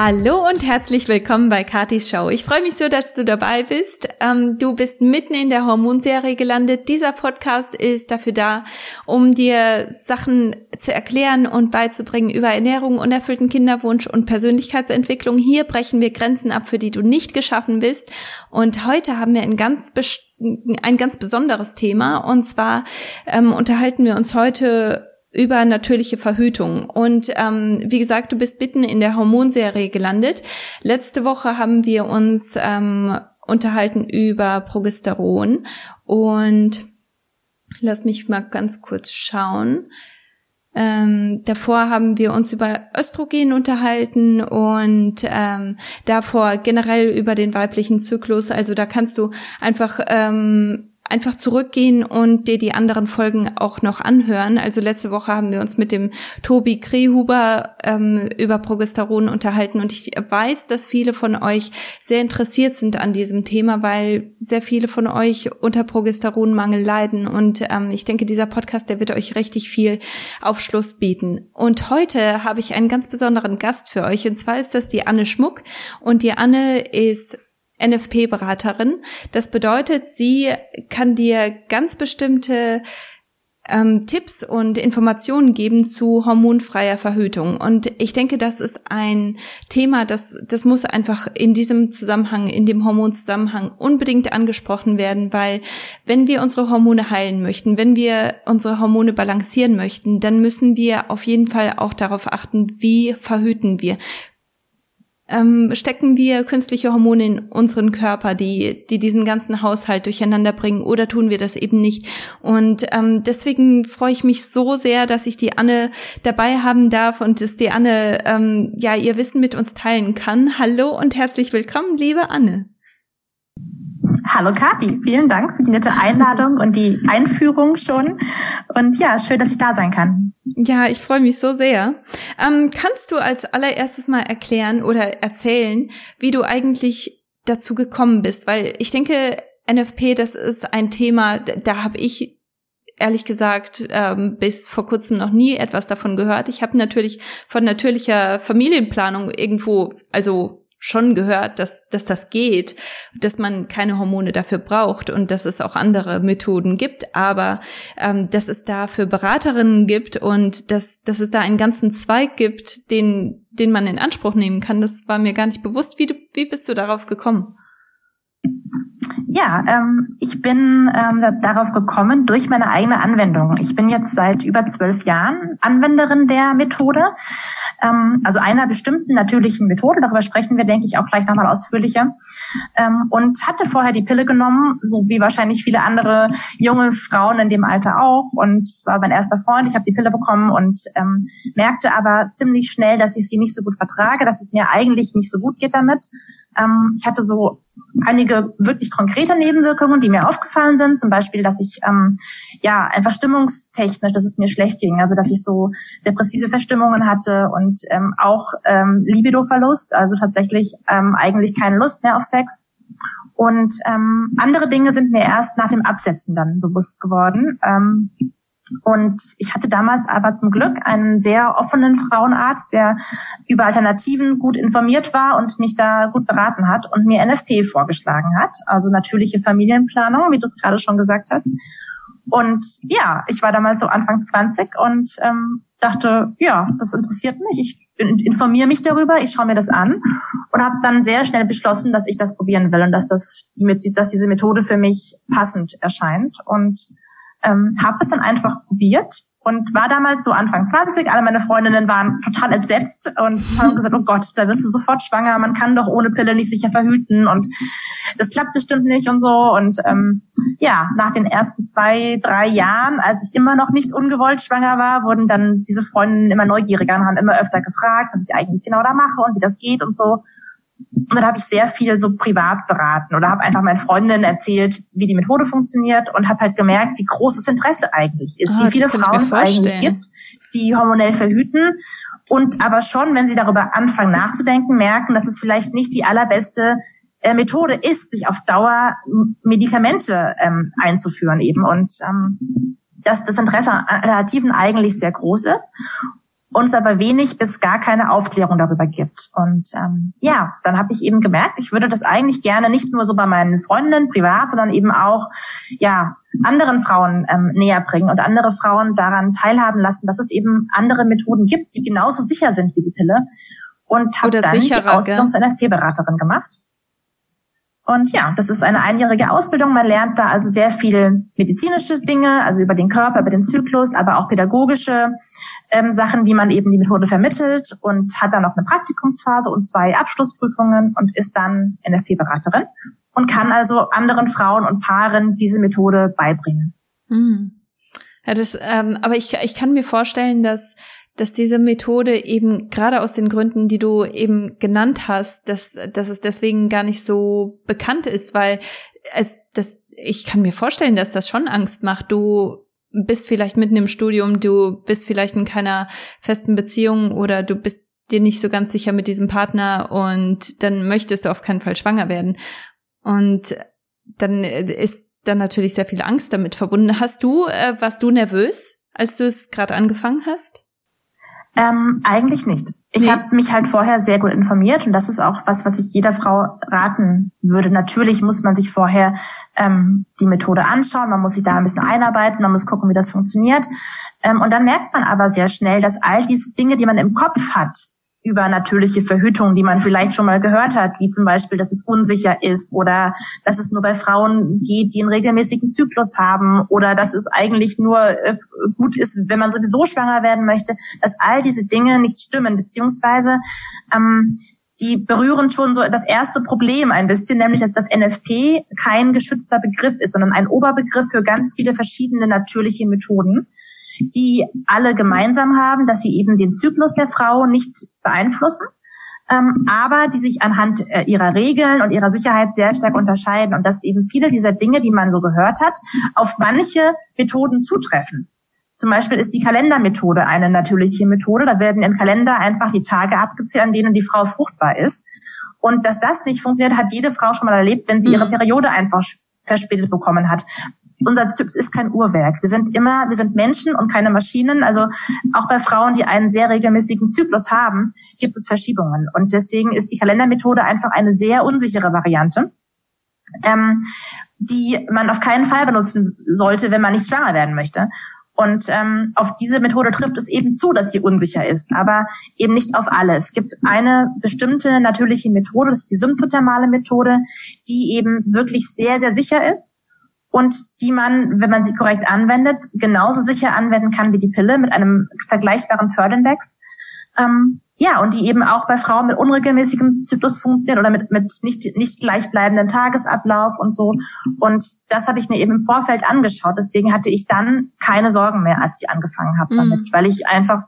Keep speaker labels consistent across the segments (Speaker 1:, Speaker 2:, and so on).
Speaker 1: Hallo und herzlich willkommen bei Katis Show. Ich freue mich so, dass du dabei bist. Ähm, du bist mitten in der Hormonserie gelandet. Dieser Podcast ist dafür da, um dir Sachen zu erklären und beizubringen über Ernährung, unerfüllten Kinderwunsch und Persönlichkeitsentwicklung. Hier brechen wir Grenzen ab, für die du nicht geschaffen bist. Und heute haben wir ein ganz ein ganz besonderes Thema. Und zwar ähm, unterhalten wir uns heute über natürliche Verhütung. Und ähm, wie gesagt, du bist mitten in der Hormonserie gelandet. Letzte Woche haben wir uns ähm, unterhalten über Progesteron und lass mich mal ganz kurz schauen. Ähm, davor haben wir uns über Östrogen unterhalten und ähm, davor generell über den weiblichen Zyklus. Also da kannst du einfach ähm, einfach zurückgehen und dir die anderen Folgen auch noch anhören. Also letzte Woche haben wir uns mit dem Tobi Krehuber ähm, über Progesteron unterhalten und ich weiß, dass viele von euch sehr interessiert sind an diesem Thema, weil sehr viele von euch unter Progesteronmangel leiden und ähm, ich denke, dieser Podcast, der wird euch richtig viel Aufschluss bieten. Und heute habe ich einen ganz besonderen Gast für euch und zwar ist das die Anne Schmuck und die Anne ist NFP-Beraterin. Das bedeutet, sie kann dir ganz bestimmte ähm, Tipps und Informationen geben zu hormonfreier Verhütung. Und ich denke, das ist ein Thema, das, das muss einfach in diesem Zusammenhang, in dem Hormonzusammenhang unbedingt angesprochen werden, weil wenn wir unsere Hormone heilen möchten, wenn wir unsere Hormone balancieren möchten, dann müssen wir auf jeden Fall auch darauf achten, wie verhüten wir ähm, stecken wir künstliche Hormone in unseren Körper, die, die diesen ganzen Haushalt durcheinander bringen, oder tun wir das eben nicht? Und ähm, deswegen freue ich mich so sehr, dass ich die Anne dabei haben darf und dass die Anne ähm, ja ihr Wissen mit uns teilen kann. Hallo und herzlich willkommen, liebe Anne.
Speaker 2: Hallo Kathi, vielen Dank für die nette Einladung und die Einführung schon. Und ja, schön, dass ich da sein kann.
Speaker 1: Ja, ich freue mich so sehr. Ähm, kannst du als allererstes mal erklären oder erzählen, wie du eigentlich dazu gekommen bist? Weil ich denke, NFP, das ist ein Thema, da habe ich ehrlich gesagt ähm, bis vor kurzem noch nie etwas davon gehört. Ich habe natürlich von natürlicher Familienplanung irgendwo, also schon gehört, dass, dass das geht, dass man keine Hormone dafür braucht und dass es auch andere Methoden gibt, aber ähm, dass es dafür Beraterinnen gibt und dass, dass es da einen ganzen Zweig gibt, den, den man in Anspruch nehmen kann, das war mir gar nicht bewusst. Wie, wie bist du darauf gekommen?
Speaker 2: Ja, ähm, ich bin ähm, darauf gekommen durch meine eigene Anwendung. Ich bin jetzt seit über zwölf Jahren Anwenderin der Methode, ähm, also einer bestimmten natürlichen Methode. Darüber sprechen wir, denke ich, auch gleich nochmal ausführlicher. Ähm, und hatte vorher die Pille genommen, so wie wahrscheinlich viele andere junge Frauen in dem Alter auch. Und es war mein erster Freund. Ich habe die Pille bekommen und ähm, merkte aber ziemlich schnell, dass ich sie nicht so gut vertrage, dass es mir eigentlich nicht so gut geht damit. Ähm, ich hatte so einige wirklich konkrete Nebenwirkungen, die mir aufgefallen sind. Zum Beispiel, dass ich ähm, ja einfach stimmungstechnisch, dass es mir schlecht ging. Also dass ich so depressive Verstimmungen hatte und ähm, auch ähm, Libidoverlust, also tatsächlich ähm, eigentlich keine Lust mehr auf Sex. Und ähm, andere Dinge sind mir erst nach dem Absetzen dann bewusst geworden. Ähm, und ich hatte damals aber zum Glück einen sehr offenen Frauenarzt, der über Alternativen gut informiert war und mich da gut beraten hat und mir NFP vorgeschlagen hat, also natürliche Familienplanung, wie du es gerade schon gesagt hast. Und ja, ich war damals so Anfang 20 und ähm, dachte, ja, das interessiert mich. Ich informiere mich darüber, ich schaue mir das an und habe dann sehr schnell beschlossen, dass ich das probieren will und dass das, dass diese Methode für mich passend erscheint. Und ähm, habe es dann einfach probiert und war damals so Anfang 20. Alle meine Freundinnen waren total entsetzt und haben gesagt, oh Gott, da wirst du sofort schwanger, man kann doch ohne Pille nicht sicher verhüten und das klappt bestimmt nicht und so. Und ähm, ja, nach den ersten zwei, drei Jahren, als ich immer noch nicht ungewollt schwanger war, wurden dann diese Freundinnen immer neugieriger und haben immer öfter gefragt, was ich eigentlich genau da mache und wie das geht und so. Und dann habe ich sehr viel so privat beraten oder habe einfach meinen Freundinnen erzählt, wie die Methode funktioniert und habe halt gemerkt, wie großes Interesse eigentlich ist, oh, wie viele Frauen es eigentlich gibt, die hormonell verhüten und aber schon, wenn sie darüber anfangen nachzudenken, merken, dass es vielleicht nicht die allerbeste äh, Methode ist, sich auf Dauer Medikamente ähm, einzuführen eben. Und ähm, dass das Interesse an Alternativen eigentlich sehr groß ist uns aber wenig bis gar keine Aufklärung darüber gibt. Und ähm, ja, dann habe ich eben gemerkt, ich würde das eigentlich gerne nicht nur so bei meinen Freundinnen privat, sondern eben auch ja anderen Frauen ähm, näher bringen und andere Frauen daran teilhaben lassen, dass es eben andere Methoden gibt, die genauso sicher sind wie die Pille. Und habe dann die Ausbildung gell? zur NFP-Beraterin gemacht. Und ja, das ist eine einjährige Ausbildung. Man lernt da also sehr viel medizinische Dinge, also über den Körper, über den Zyklus, aber auch pädagogische ähm, Sachen, wie man eben die Methode vermittelt und hat dann noch eine Praktikumsphase und zwei Abschlussprüfungen und ist dann NFP-Beraterin und kann also anderen Frauen und Paaren diese Methode beibringen.
Speaker 1: Hm. Ja, das, ähm, aber ich, ich kann mir vorstellen, dass dass diese Methode eben gerade aus den Gründen, die du eben genannt hast, dass, dass es deswegen gar nicht so bekannt ist, weil es, das, ich kann mir vorstellen, dass das schon Angst macht. Du bist vielleicht mitten im Studium, du bist vielleicht in keiner festen Beziehung oder du bist dir nicht so ganz sicher mit diesem Partner und dann möchtest du auf keinen Fall schwanger werden. Und dann ist dann natürlich sehr viel Angst damit verbunden. Hast du, äh, warst du nervös, als du es gerade angefangen hast?
Speaker 2: Ähm, eigentlich nicht. Ich nee. habe mich halt vorher sehr gut informiert und das ist auch was, was ich jeder Frau raten würde. Natürlich muss man sich vorher ähm, die Methode anschauen, man muss sich da ein bisschen einarbeiten, man muss gucken, wie das funktioniert. Ähm, und dann merkt man aber sehr schnell, dass all diese Dinge, die man im Kopf hat, über natürliche Verhütung, die man vielleicht schon mal gehört hat, wie zum Beispiel, dass es unsicher ist oder dass es nur bei Frauen geht, die einen regelmäßigen Zyklus haben oder dass es eigentlich nur äh, gut ist, wenn man sowieso schwanger werden möchte, dass all diese Dinge nicht stimmen, beziehungsweise ähm, die berühren schon so das erste Problem ein bisschen, nämlich dass das NFP kein geschützter Begriff ist, sondern ein Oberbegriff für ganz viele verschiedene natürliche Methoden die alle gemeinsam haben, dass sie eben den Zyklus der Frau nicht beeinflussen, ähm, aber die sich anhand äh, ihrer Regeln und ihrer Sicherheit sehr stark unterscheiden und dass eben viele dieser Dinge, die man so gehört hat, auf manche Methoden zutreffen. Zum Beispiel ist die Kalendermethode eine natürliche Methode. Da werden im Kalender einfach die Tage abgezählt, an denen die Frau fruchtbar ist. Und dass das nicht funktioniert, hat jede Frau schon mal erlebt, wenn sie ihre mhm. Periode einfach verspätet bekommen hat unser Zyklus ist kein Uhrwerk. Wir sind immer, wir sind Menschen und keine Maschinen. Also auch bei Frauen, die einen sehr regelmäßigen Zyklus haben, gibt es Verschiebungen. Und deswegen ist die Kalendermethode einfach eine sehr unsichere Variante. Ähm, die man auf keinen Fall benutzen sollte, wenn man nicht schwanger werden möchte. Und ähm, auf diese Methode trifft es eben zu, dass sie unsicher ist, aber eben nicht auf alle. Es gibt eine bestimmte natürliche Methode, das ist die symptothermale Methode, die eben wirklich sehr, sehr sicher ist und die man, wenn man sie korrekt anwendet, genauso sicher anwenden kann wie die Pille mit einem vergleichbaren Fördindex. Ähm, ja, und die eben auch bei Frauen mit unregelmäßigem Zyklus funktioniert oder mit, mit nicht, nicht gleichbleibendem Tagesablauf und so. Und das habe ich mir eben im Vorfeld angeschaut. Deswegen hatte ich dann keine Sorgen mehr, als ich angefangen habe damit, mhm. weil ich einfach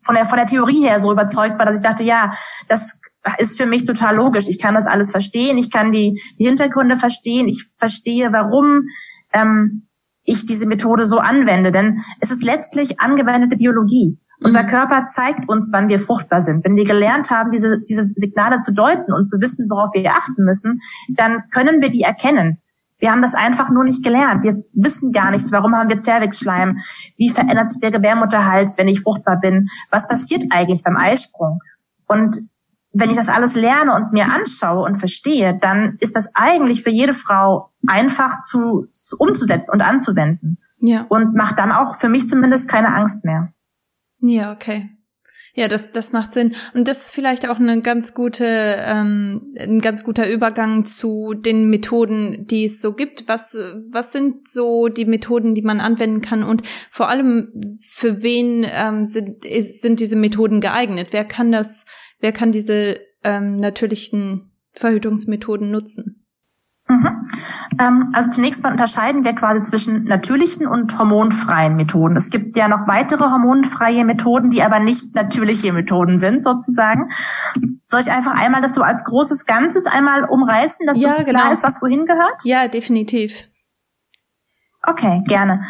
Speaker 2: von der, von der Theorie her so überzeugt war, dass ich dachte, ja, das ist für mich total logisch. Ich kann das alles verstehen. Ich kann die, die Hintergründe verstehen. Ich verstehe, warum ähm, ich diese Methode so anwende. Denn es ist letztlich angewendete Biologie. Unser mhm. Körper zeigt uns, wann wir fruchtbar sind. Wenn wir gelernt haben, diese, diese Signale zu deuten und zu wissen, worauf wir achten müssen, dann können wir die erkennen. Wir haben das einfach nur nicht gelernt. Wir wissen gar nicht, warum haben wir Zervixschleim? Wie verändert sich der Gebärmutterhals, wenn ich fruchtbar bin? Was passiert eigentlich beim Eisprung? Und wenn ich das alles lerne und mir anschaue und verstehe, dann ist das eigentlich für jede Frau einfach zu, zu umzusetzen und anzuwenden. Ja. Und macht dann auch für mich zumindest keine Angst mehr.
Speaker 1: Ja, okay. Ja, das, das macht Sinn. Und das ist vielleicht auch eine ganz gute, ähm, ein ganz guter Übergang zu den Methoden, die es so gibt. Was, was sind so die Methoden, die man anwenden kann? Und vor allem, für wen ähm, sind, ist, sind diese Methoden geeignet? Wer kann das, wer kann diese ähm, natürlichen Verhütungsmethoden nutzen?
Speaker 2: Mhm. Ähm, also zunächst mal unterscheiden wir quasi zwischen natürlichen und hormonfreien Methoden. Es gibt ja noch weitere hormonfreie Methoden, die aber nicht natürliche Methoden sind, sozusagen. Soll ich einfach einmal das so als großes Ganzes einmal umreißen, dass ja, das klar genau. ist, was wohin gehört?
Speaker 1: Ja, definitiv.
Speaker 2: Okay, gerne.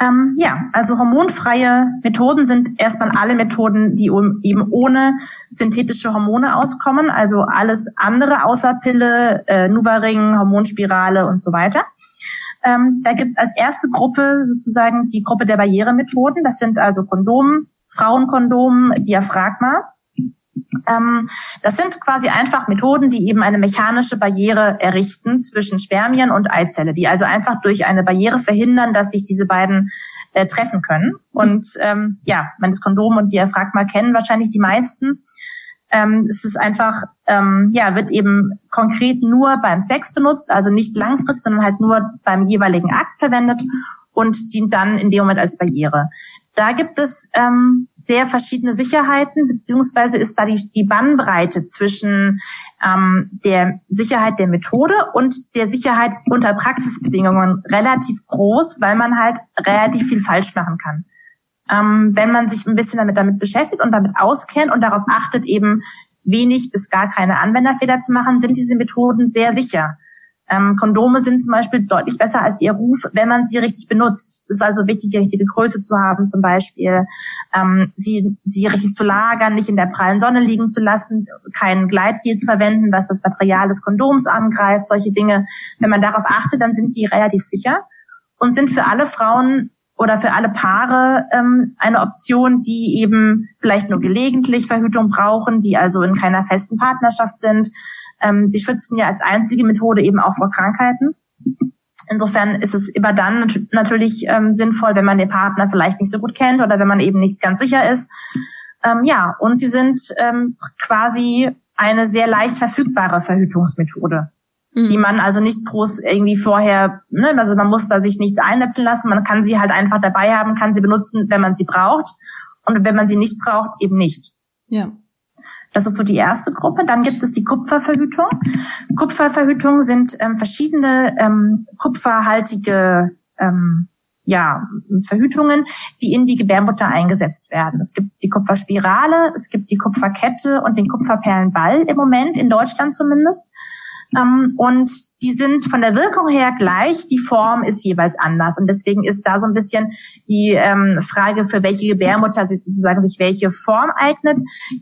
Speaker 2: Ähm, ja, also hormonfreie Methoden sind erstmal alle Methoden, die eben ohne synthetische Hormone auskommen, also alles andere außer Pille, äh, Nuvaring, Hormonspirale und so weiter. Ähm, da gibt's als erste Gruppe sozusagen die Gruppe der Barrieremethoden. Das sind also Kondom, Frauenkondom Diaphragma. Ähm, das sind quasi einfach Methoden, die eben eine mechanische Barriere errichten zwischen Spermien und Eizelle, die also einfach durch eine Barriere verhindern, dass sich diese beiden äh, treffen können. Und ähm, ja, man das Kondom und Diaphragma kennen wahrscheinlich die meisten. Ähm, es ist einfach, ähm, ja, wird eben konkret nur beim Sex benutzt, also nicht langfristig, sondern halt nur beim jeweiligen Akt verwendet und dient dann in dem Moment als Barriere. Da gibt es ähm, sehr verschiedene Sicherheiten, beziehungsweise ist da die, die Bannbreite zwischen ähm, der Sicherheit der Methode und der Sicherheit unter Praxisbedingungen relativ groß, weil man halt relativ viel falsch machen kann. Ähm, wenn man sich ein bisschen damit, damit beschäftigt und damit auskennt und darauf achtet, eben wenig bis gar keine Anwenderfehler zu machen, sind diese Methoden sehr sicher. Ähm, Kondome sind zum Beispiel deutlich besser als ihr Ruf, wenn man sie richtig benutzt. Es ist also wichtig, die richtige Größe zu haben, zum Beispiel ähm, sie, sie richtig zu lagern, nicht in der prallen Sonne liegen zu lassen, kein Gleitgel zu verwenden, was das Material des Kondoms angreift, solche Dinge. Wenn man darauf achtet, dann sind die relativ sicher und sind für alle Frauen oder für alle Paare ähm, eine Option, die eben vielleicht nur gelegentlich Verhütung brauchen, die also in keiner festen Partnerschaft sind. Ähm, sie schützen ja als einzige Methode eben auch vor Krankheiten. Insofern ist es immer dann natürlich ähm, sinnvoll, wenn man den Partner vielleicht nicht so gut kennt oder wenn man eben nicht ganz sicher ist. Ähm, ja, und sie sind ähm, quasi eine sehr leicht verfügbare Verhütungsmethode die mhm. man also nicht groß irgendwie vorher, ne, also man muss da sich nichts einsetzen lassen, man kann sie halt einfach dabei haben, kann sie benutzen, wenn man sie braucht und wenn man sie nicht braucht, eben nicht.
Speaker 1: Ja.
Speaker 2: Das ist so die erste Gruppe. Dann gibt es die Kupferverhütung. Kupferverhütung sind ähm, verschiedene ähm, kupferhaltige ähm, ja, Verhütungen, die in die Gebärmutter eingesetzt werden. Es gibt die Kupferspirale, es gibt die Kupferkette und den Kupferperlenball im Moment, in Deutschland zumindest. Ähm, und die sind von der Wirkung her gleich, die Form ist jeweils anders. Und deswegen ist da so ein bisschen die ähm, Frage, für welche Gebärmutter sich sozusagen sich welche Form eignet.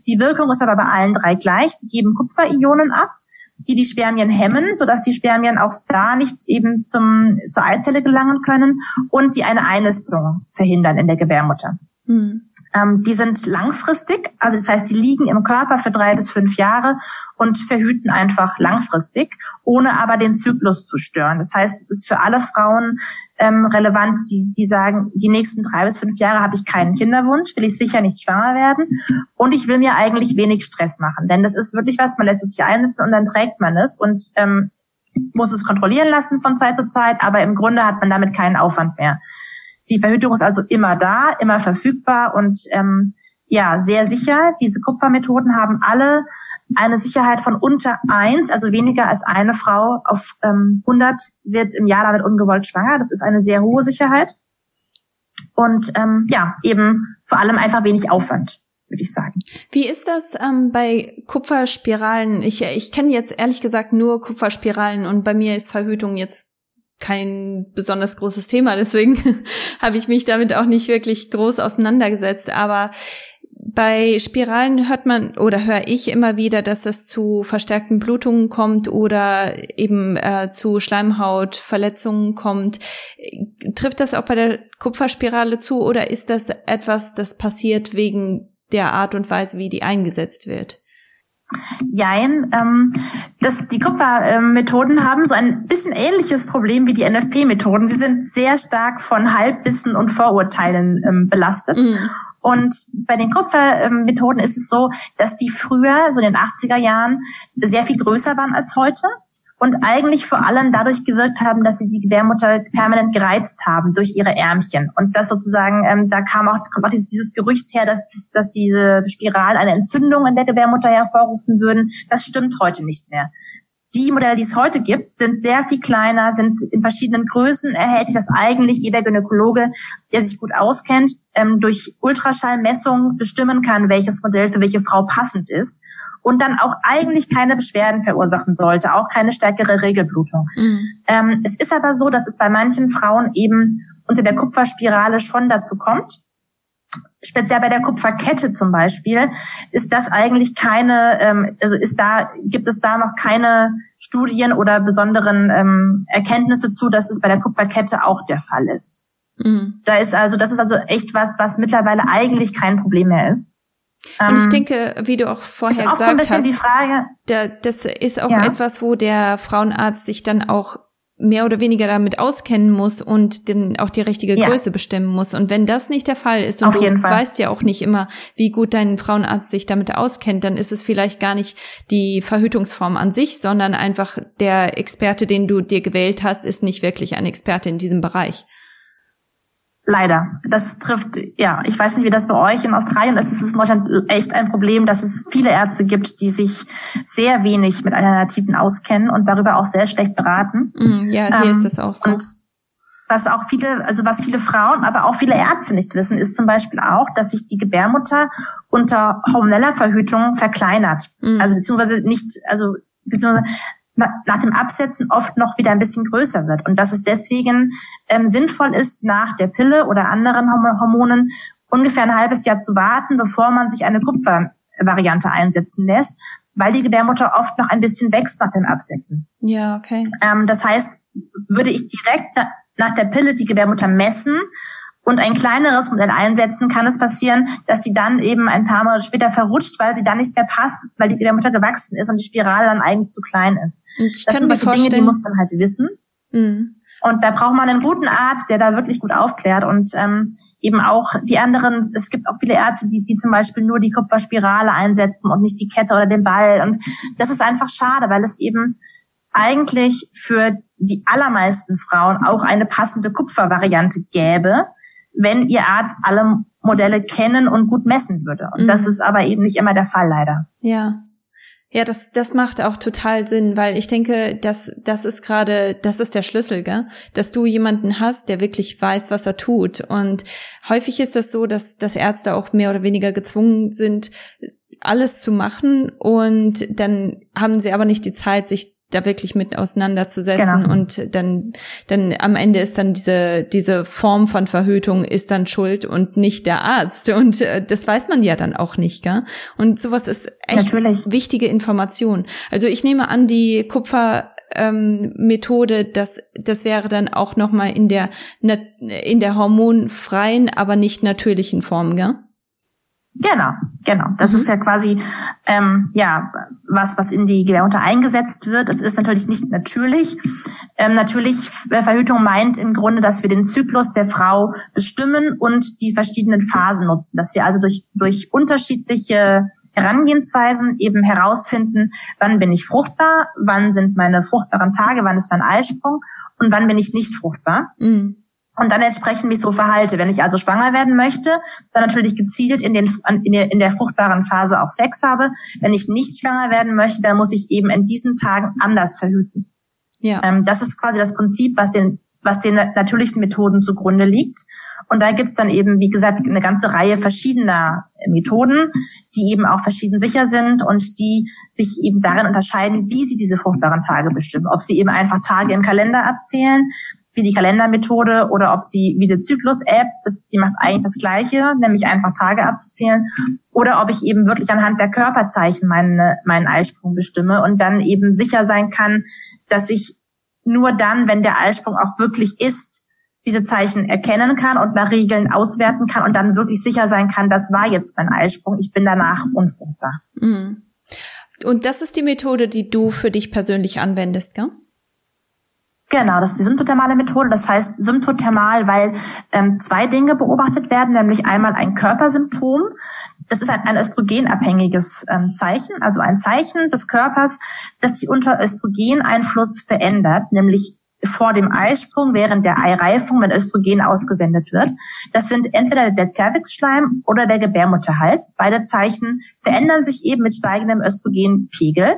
Speaker 2: Die Wirkung ist aber bei allen drei gleich. Die geben Kupferionen ab die die Spermien hemmen, sodass die Spermien auch da nicht eben zum, zur Eizelle gelangen können und die eine Einnistung verhindern in der Gebärmutter. Mhm. Ähm, die sind langfristig, also das heißt, die liegen im Körper für drei bis fünf Jahre und verhüten einfach langfristig, ohne aber den Zyklus zu stören. Das heißt, es ist für alle Frauen ähm, relevant, die, die sagen, die nächsten drei bis fünf Jahre habe ich keinen Kinderwunsch, will ich sicher nicht schwanger werden und ich will mir eigentlich wenig Stress machen. Denn das ist wirklich was, man lässt es sich einsetzen und dann trägt man es und ähm, muss es kontrollieren lassen von Zeit zu Zeit, aber im Grunde hat man damit keinen Aufwand mehr. Die Verhütung ist also immer da, immer verfügbar und ähm, ja, sehr sicher. Diese Kupfermethoden haben alle eine Sicherheit von unter eins, also weniger als eine Frau auf ähm, 100 wird im Jahr damit ungewollt schwanger. Das ist eine sehr hohe Sicherheit. Und ähm, ja, eben vor allem einfach wenig Aufwand würde ich sagen.
Speaker 1: Wie ist das ähm, bei Kupferspiralen? Ich, ich kenne jetzt ehrlich gesagt nur Kupferspiralen und bei mir ist Verhütung jetzt kein besonders großes Thema, deswegen habe ich mich damit auch nicht wirklich groß auseinandergesetzt. Aber bei Spiralen hört man oder höre ich immer wieder, dass es zu verstärkten Blutungen kommt oder eben äh, zu Schleimhautverletzungen kommt. Trifft das auch bei der Kupferspirale zu oder ist das etwas, das passiert wegen der Art und Weise, wie die eingesetzt wird?
Speaker 2: Jein. Ähm, das, die Kupfermethoden haben so ein bisschen ähnliches Problem wie die NFP-Methoden. Sie sind sehr stark von Halbwissen und Vorurteilen ähm, belastet. Mhm. Und bei den Kupfermethoden ist es so, dass die früher, so in den 80er Jahren, sehr viel größer waren als heute und eigentlich vor allem dadurch gewirkt haben, dass sie die Gebärmutter permanent gereizt haben durch ihre Ärmchen. Und das sozusagen, ähm, da kam auch, kommt auch dieses Gerücht her, dass, dass diese Spiralen eine Entzündung in der Gebärmutter hervorrufen würden. Das stimmt heute nicht mehr. Die Modelle, die es heute gibt, sind sehr viel kleiner, sind in verschiedenen Größen erhältlich, dass eigentlich jeder Gynäkologe, der sich gut auskennt, ähm, durch Ultraschallmessung bestimmen kann, welches Modell für welche Frau passend ist und dann auch eigentlich keine Beschwerden verursachen sollte, auch keine stärkere Regelblutung. Mhm. Ähm, es ist aber so, dass es bei manchen Frauen eben unter der Kupferspirale schon dazu kommt, speziell bei der Kupferkette zum Beispiel, ist das eigentlich keine, ähm, also ist da, gibt es da noch keine Studien oder besonderen ähm, Erkenntnisse zu, dass es bei der Kupferkette auch der Fall ist. Mhm. Da ist also, das ist also echt was, was mittlerweile eigentlich kein Problem mehr ist.
Speaker 1: Und ich ähm, denke, wie du auch vorher gesagt
Speaker 2: so ein bisschen
Speaker 1: hast,
Speaker 2: die Frage,
Speaker 1: da, das ist auch ja. etwas, wo der Frauenarzt sich dann auch mehr oder weniger damit auskennen muss und dann auch die richtige ja. Größe bestimmen muss. Und wenn das nicht der Fall ist und
Speaker 2: Auf
Speaker 1: du weißt ja auch nicht immer, wie gut dein Frauenarzt sich damit auskennt, dann ist es vielleicht gar nicht die Verhütungsform an sich, sondern einfach der Experte, den du dir gewählt hast, ist nicht wirklich ein Experte in diesem Bereich.
Speaker 2: Leider. Das trifft, ja, ich weiß nicht, wie das bei euch in Australien ist. Es ist in Deutschland echt ein Problem, dass es viele Ärzte gibt, die sich sehr wenig mit Alternativen auskennen und darüber auch sehr schlecht beraten.
Speaker 1: Mm, ja, hier ähm, ist das auch so.
Speaker 2: Und was auch viele, also was viele Frauen, aber auch viele Ärzte nicht wissen, ist zum Beispiel auch, dass sich die Gebärmutter unter hormoneller Verhütung verkleinert. Mm. Also beziehungsweise nicht, also beziehungsweise nach dem Absetzen oft noch wieder ein bisschen größer wird und dass es deswegen ähm, sinnvoll ist, nach der Pille oder anderen Hormonen ungefähr ein halbes Jahr zu warten, bevor man sich eine Kupfervariante einsetzen lässt, weil die Gebärmutter oft noch ein bisschen wächst nach dem Absetzen.
Speaker 1: Ja, okay.
Speaker 2: Ähm, das heißt, würde ich direkt nach der Pille die Gebärmutter messen und ein kleineres Modell einsetzen, kann es passieren, dass die dann eben ein paar Monate später verrutscht, weil sie dann nicht mehr passt, weil die Gebärmutter gewachsen ist und die Spirale dann eigentlich zu klein ist.
Speaker 1: Ich
Speaker 2: das sind
Speaker 1: solche
Speaker 2: Dinge, die muss man halt wissen.
Speaker 1: Mhm.
Speaker 2: Und da braucht man einen guten Arzt, der da wirklich gut aufklärt und ähm, eben auch die anderen, es gibt auch viele Ärzte, die, die zum Beispiel nur die Kupferspirale einsetzen und nicht die Kette oder den Ball. Und das ist einfach schade, weil es eben eigentlich für die allermeisten Frauen auch eine passende Kupfervariante gäbe, wenn ihr Arzt alle Modelle kennen und gut messen würde. Und mhm. das ist aber eben nicht immer der Fall, leider.
Speaker 1: Ja. Ja, das, das macht auch total Sinn, weil ich denke, dass das ist gerade, das ist der Schlüssel, gell? dass du jemanden hast, der wirklich weiß, was er tut. Und häufig ist das so, dass, dass Ärzte auch mehr oder weniger gezwungen sind, alles zu machen und dann haben sie aber nicht die Zeit, sich da wirklich mit auseinanderzusetzen genau. und dann dann am Ende ist dann diese diese Form von Verhütung ist dann schuld und nicht der Arzt und äh, das weiß man ja dann auch nicht, gell? Und sowas ist echt
Speaker 2: Natürlich.
Speaker 1: wichtige Information. Also ich nehme an, die Kupfer ähm, Methode, das das wäre dann auch noch mal in der in der hormonfreien, aber nicht natürlichen Form, gell?
Speaker 2: Genau, genau. Das mhm. ist ja quasi ähm, ja was, was in die Gebärmutter eingesetzt wird. Es ist natürlich nicht natürlich. Ähm, natürlich äh, Verhütung meint im Grunde, dass wir den Zyklus der Frau bestimmen und die verschiedenen Phasen nutzen. Dass wir also durch durch unterschiedliche Herangehensweisen eben herausfinden, wann bin ich fruchtbar, wann sind meine fruchtbaren Tage, wann ist mein Eisprung und wann bin ich nicht fruchtbar.
Speaker 1: Mhm
Speaker 2: und dann entsprechend mich so verhalte. Wenn ich also schwanger werden möchte, dann natürlich gezielt in, den, in, der, in der fruchtbaren Phase auch Sex habe. Wenn ich nicht schwanger werden möchte, dann muss ich eben in diesen Tagen anders verhüten.
Speaker 1: Ja.
Speaker 2: Ähm, das ist quasi das Prinzip, was den, was den natürlichen Methoden zugrunde liegt. Und da gibt's dann eben, wie gesagt, eine ganze Reihe verschiedener Methoden, die eben auch verschieden sicher sind und die sich eben darin unterscheiden, wie sie diese fruchtbaren Tage bestimmen. Ob sie eben einfach Tage im Kalender abzählen, wie die Kalendermethode oder ob sie wie die Zyklus-App, die macht eigentlich das Gleiche, nämlich einfach Tage abzuzählen, oder ob ich eben wirklich anhand der Körperzeichen meine, meinen Eisprung bestimme und dann eben sicher sein kann, dass ich nur dann, wenn der Eisprung auch wirklich ist, diese Zeichen erkennen kann und nach Regeln auswerten kann und dann wirklich sicher sein kann, das war jetzt mein Eisprung, ich bin danach unfruchtbar.
Speaker 1: Mhm. Und das ist die Methode, die du für dich persönlich anwendest, gell?
Speaker 2: Genau, das ist die symptothermale Methode. Das heißt symptothermal, weil ähm, zwei Dinge beobachtet werden, nämlich einmal ein Körpersymptom. Das ist ein, ein östrogenabhängiges ähm, Zeichen, also ein Zeichen des Körpers, das sich unter Östrogeneinfluss verändert, nämlich vor dem Eisprung, während der Eireifung, wenn Östrogen ausgesendet wird. Das sind entweder der Zervixschleim oder der Gebärmutterhals. Beide Zeichen verändern sich eben mit steigendem Östrogenpegel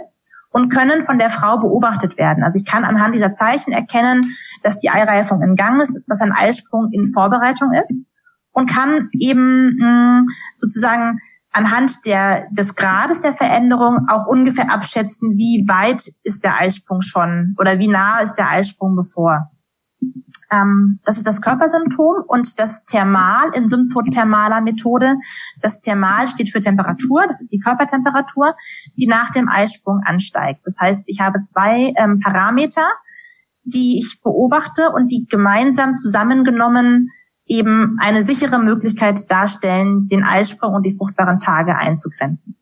Speaker 2: und können von der Frau beobachtet werden. Also ich kann anhand dieser Zeichen erkennen, dass die Eireifung in Gang ist, dass ein Eisprung in Vorbereitung ist und kann eben hm, sozusagen anhand der, des Grades der Veränderung auch ungefähr abschätzen, wie weit ist der Eisprung schon oder wie nah ist der Eisprung bevor. Ähm, das ist das Körpersymptom und das Thermal in symptothermaler Methode. Das Thermal steht für Temperatur, das ist die Körpertemperatur, die nach dem Eisprung ansteigt. Das heißt, ich habe zwei ähm, Parameter, die ich beobachte und die gemeinsam zusammengenommen eben eine sichere Möglichkeit darstellen, den Eisprung und die fruchtbaren Tage einzugrenzen.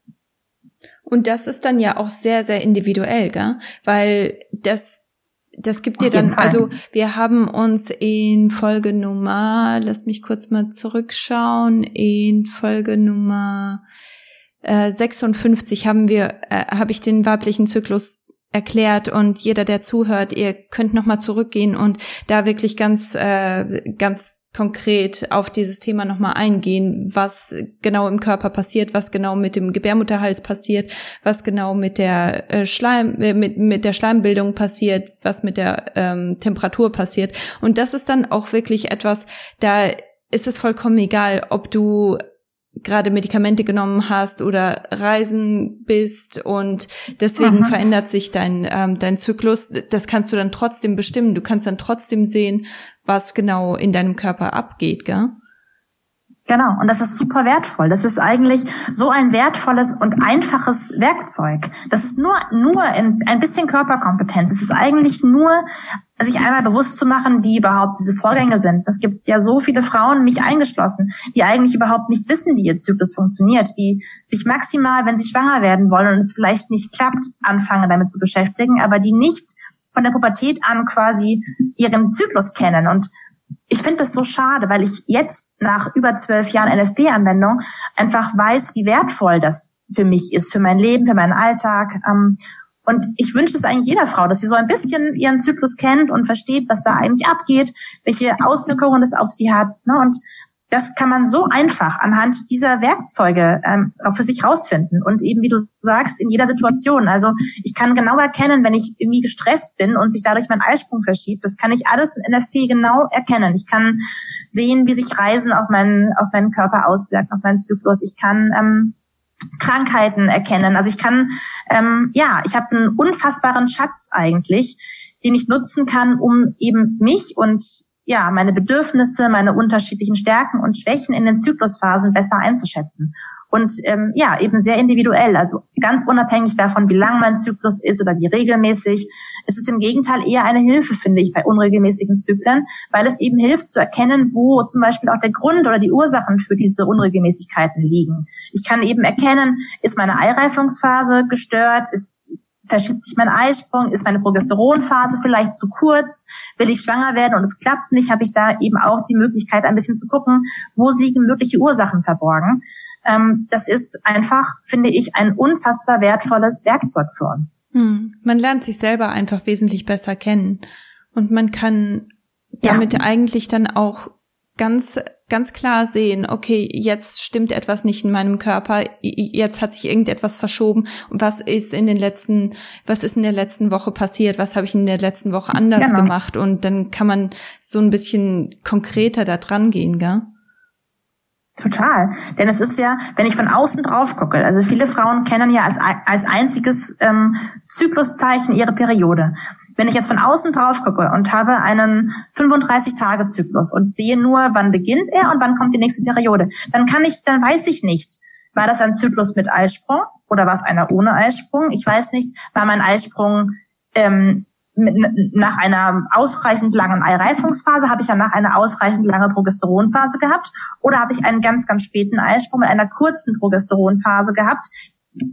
Speaker 1: Und das ist dann ja auch sehr, sehr individuell, gell? Weil das das gibt dir dann, also wir haben uns in Folge Nummer, lasst mich kurz mal zurückschauen, in Folge Nummer äh, 56 haben wir, äh, habe ich den weiblichen Zyklus erklärt und jeder, der zuhört, ihr könnt nochmal zurückgehen und da wirklich ganz, äh, ganz konkret auf dieses Thema nochmal eingehen, was genau im Körper passiert, was genau mit dem Gebärmutterhals passiert, was genau mit der äh, Schleim, äh, mit, mit der Schleimbildung passiert, was mit der ähm, Temperatur passiert. Und das ist dann auch wirklich etwas, da ist es vollkommen egal, ob du gerade Medikamente genommen hast oder reisen bist und deswegen Aha. verändert sich dein ähm, dein Zyklus. Das kannst du dann trotzdem bestimmen. Du kannst dann trotzdem sehen, was genau in deinem Körper abgeht, gell?
Speaker 2: Genau, und das ist super wertvoll. Das ist eigentlich so ein wertvolles und einfaches Werkzeug. Das ist nur, nur ein, ein bisschen Körperkompetenz. Es ist eigentlich nur, sich einmal bewusst zu machen, wie überhaupt diese Vorgänge sind. Das gibt ja so viele Frauen, mich eingeschlossen, die eigentlich überhaupt nicht wissen, wie ihr Zyklus funktioniert, die sich maximal, wenn sie schwanger werden wollen und es vielleicht nicht klappt, anfangen damit zu beschäftigen, aber die nicht von der Pubertät an quasi ihren Zyklus kennen. Und ich finde das so schade, weil ich jetzt nach über zwölf Jahren NFB-Anwendung einfach weiß, wie wertvoll das für mich ist, für mein Leben, für meinen Alltag. Ähm, und ich wünsche es eigentlich jeder Frau, dass sie so ein bisschen ihren Zyklus kennt und versteht, was da eigentlich abgeht, welche Auswirkungen das auf sie hat. Ne? Und das kann man so einfach anhand dieser Werkzeuge ähm, für sich rausfinden. Und eben, wie du sagst, in jeder Situation. Also ich kann genau erkennen, wenn ich irgendwie gestresst bin und sich dadurch mein Eisprung verschiebt. Das kann ich alles mit NFP genau erkennen. Ich kann sehen, wie sich Reisen auf meinen, auf meinen Körper auswirken, auf meinen Zyklus. Ich kann ähm, Krankheiten erkennen. Also ich kann, ähm, ja, ich habe einen unfassbaren Schatz eigentlich, den ich nutzen kann, um eben mich und ja, meine Bedürfnisse, meine unterschiedlichen Stärken und Schwächen in den Zyklusphasen besser einzuschätzen. Und ähm, ja, eben sehr individuell, also ganz unabhängig davon, wie lang mein Zyklus ist oder wie regelmäßig. Es ist im Gegenteil eher eine Hilfe, finde ich, bei unregelmäßigen Zyklen, weil es eben hilft zu erkennen, wo zum Beispiel auch der Grund oder die Ursachen für diese Unregelmäßigkeiten liegen. Ich kann eben erkennen, ist meine Eireifungsphase gestört, ist verschiebt sich mein Eisprung, ist meine Progesteronphase vielleicht zu kurz, will ich schwanger werden und es klappt nicht, habe ich da eben auch die Möglichkeit, ein bisschen zu gucken, wo liegen mögliche Ursachen verborgen. Ähm, das ist einfach, finde ich, ein unfassbar wertvolles Werkzeug für uns.
Speaker 1: Hm. Man lernt sich selber einfach wesentlich besser kennen und man kann damit ja. eigentlich dann auch ganz ganz klar sehen, okay, jetzt stimmt etwas nicht in meinem Körper, jetzt hat sich irgendetwas verschoben und was ist in den letzten, was ist in der letzten Woche passiert, was habe ich in der letzten Woche anders genau. gemacht und dann kann man so ein bisschen konkreter da dran gehen, gell?
Speaker 2: Total. Denn es ist ja, wenn ich von außen drauf gucke, also viele Frauen kennen ja als, als einziges ähm, Zykluszeichen ihre Periode. Wenn ich jetzt von außen drauf gucke und habe einen 35-Tage-Zyklus und sehe nur, wann beginnt er und wann kommt die nächste Periode, dann kann ich, dann weiß ich nicht, war das ein Zyklus mit Eisprung oder war es einer ohne Eisprung? Ich weiß nicht, war mein Eisprung ähm, nach einer ausreichend langen Eireifungsphase, habe ich danach eine ausreichend lange Progesteronphase gehabt oder habe ich einen ganz, ganz späten Eisprung mit einer kurzen Progesteronphase gehabt,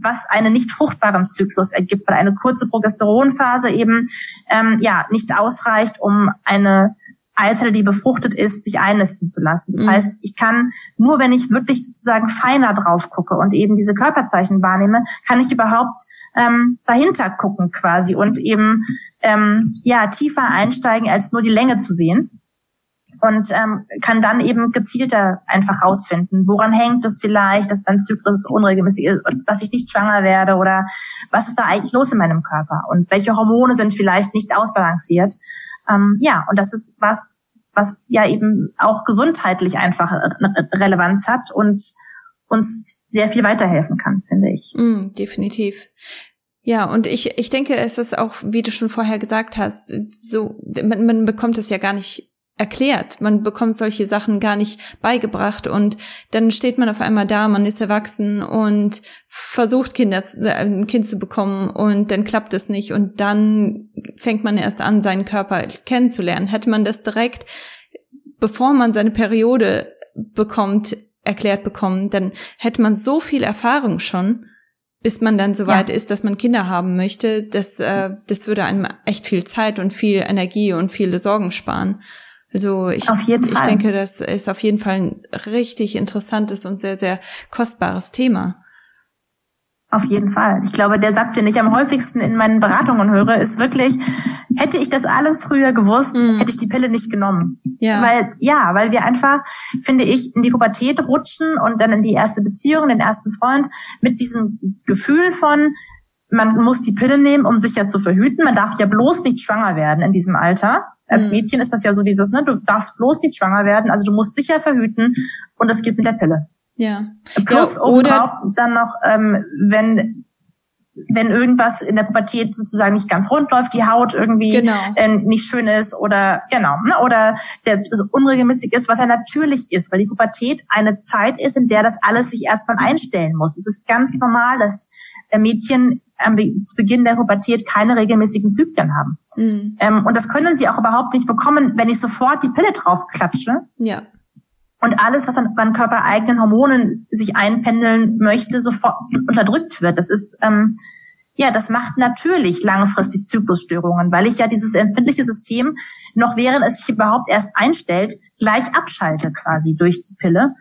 Speaker 2: was einen nicht fruchtbaren Zyklus ergibt, weil eine kurze Progesteronphase eben ähm, ja nicht ausreicht, um eine Eizelle, die befruchtet ist, sich einnisten zu lassen. Das mhm. heißt, ich kann nur, wenn ich wirklich sozusagen feiner drauf gucke und eben diese Körperzeichen wahrnehme, kann ich überhaupt ähm, dahinter gucken quasi und eben ähm, ja tiefer einsteigen, als nur die Länge zu sehen und ähm, kann dann eben gezielter einfach rausfinden, woran hängt es vielleicht, dass mein Zyklus unregelmäßig ist, dass ich nicht schwanger werde oder was ist da eigentlich los in meinem Körper und welche Hormone sind vielleicht nicht ausbalanciert. Ähm, ja, und das ist was, was ja eben auch gesundheitlich einfach Relevanz hat und uns sehr viel weiterhelfen kann, finde ich.
Speaker 1: Mm, definitiv. Ja, und ich, ich denke, es ist auch, wie du schon vorher gesagt hast, so, man, man bekommt es ja gar nicht erklärt. Man bekommt solche Sachen gar nicht beigebracht und dann steht man auf einmal da, man ist erwachsen und versucht Kinder, äh, ein Kind zu bekommen und dann klappt es nicht und dann fängt man erst an, seinen Körper kennenzulernen. Hätte man das direkt bevor man seine Periode bekommt, erklärt bekommen, dann hätte man so viel Erfahrung schon, bis man dann so weit ja. ist, dass man Kinder haben möchte. Das, äh, das würde einem echt viel Zeit und viel Energie und viele Sorgen sparen. Also ich, ich denke, das ist auf jeden Fall ein richtig interessantes und sehr, sehr kostbares Thema.
Speaker 2: Auf jeden Fall. Ich glaube, der Satz, den ich am häufigsten in meinen Beratungen höre, ist wirklich, hätte ich das alles früher gewusst, mhm. hätte ich die Pille nicht genommen. Ja. Weil, ja, weil wir einfach, finde ich, in die Pubertät rutschen und dann in die erste Beziehung, den ersten Freund mit diesem Gefühl von, man muss die Pille nehmen, um sich ja zu verhüten. Man darf ja bloß nicht schwanger werden in diesem Alter. Als mhm. Mädchen ist das ja so dieses, ne, du darfst bloß nicht schwanger werden, also du musst sicher verhüten und das geht mit der Pille.
Speaker 1: Ja.
Speaker 2: Plus ja, obendrauf dann noch, ähm, wenn wenn irgendwas in der Pubertät sozusagen nicht ganz rund läuft, die Haut irgendwie genau. äh, nicht schön ist oder genau ne, oder der so unregelmäßig ist, was ja natürlich ist, weil die Pubertät eine Zeit ist, in der das alles sich erstmal einstellen muss. Es ist ganz normal, dass äh, Mädchen am zu Beginn der Pubertät keine regelmäßigen Zyklen haben. Mhm. Ähm, und das können sie auch überhaupt nicht bekommen, wenn ich sofort die Pille drauf klatsche.
Speaker 1: Ja
Speaker 2: und alles, was an, an körpereigenen Hormonen sich einpendeln möchte, sofort unterdrückt wird. Das ist ähm, ja, das macht natürlich langfristig Zyklusstörungen, weil ich ja dieses empfindliche System noch während es sich überhaupt erst einstellt, gleich abschalte quasi durch die Pille.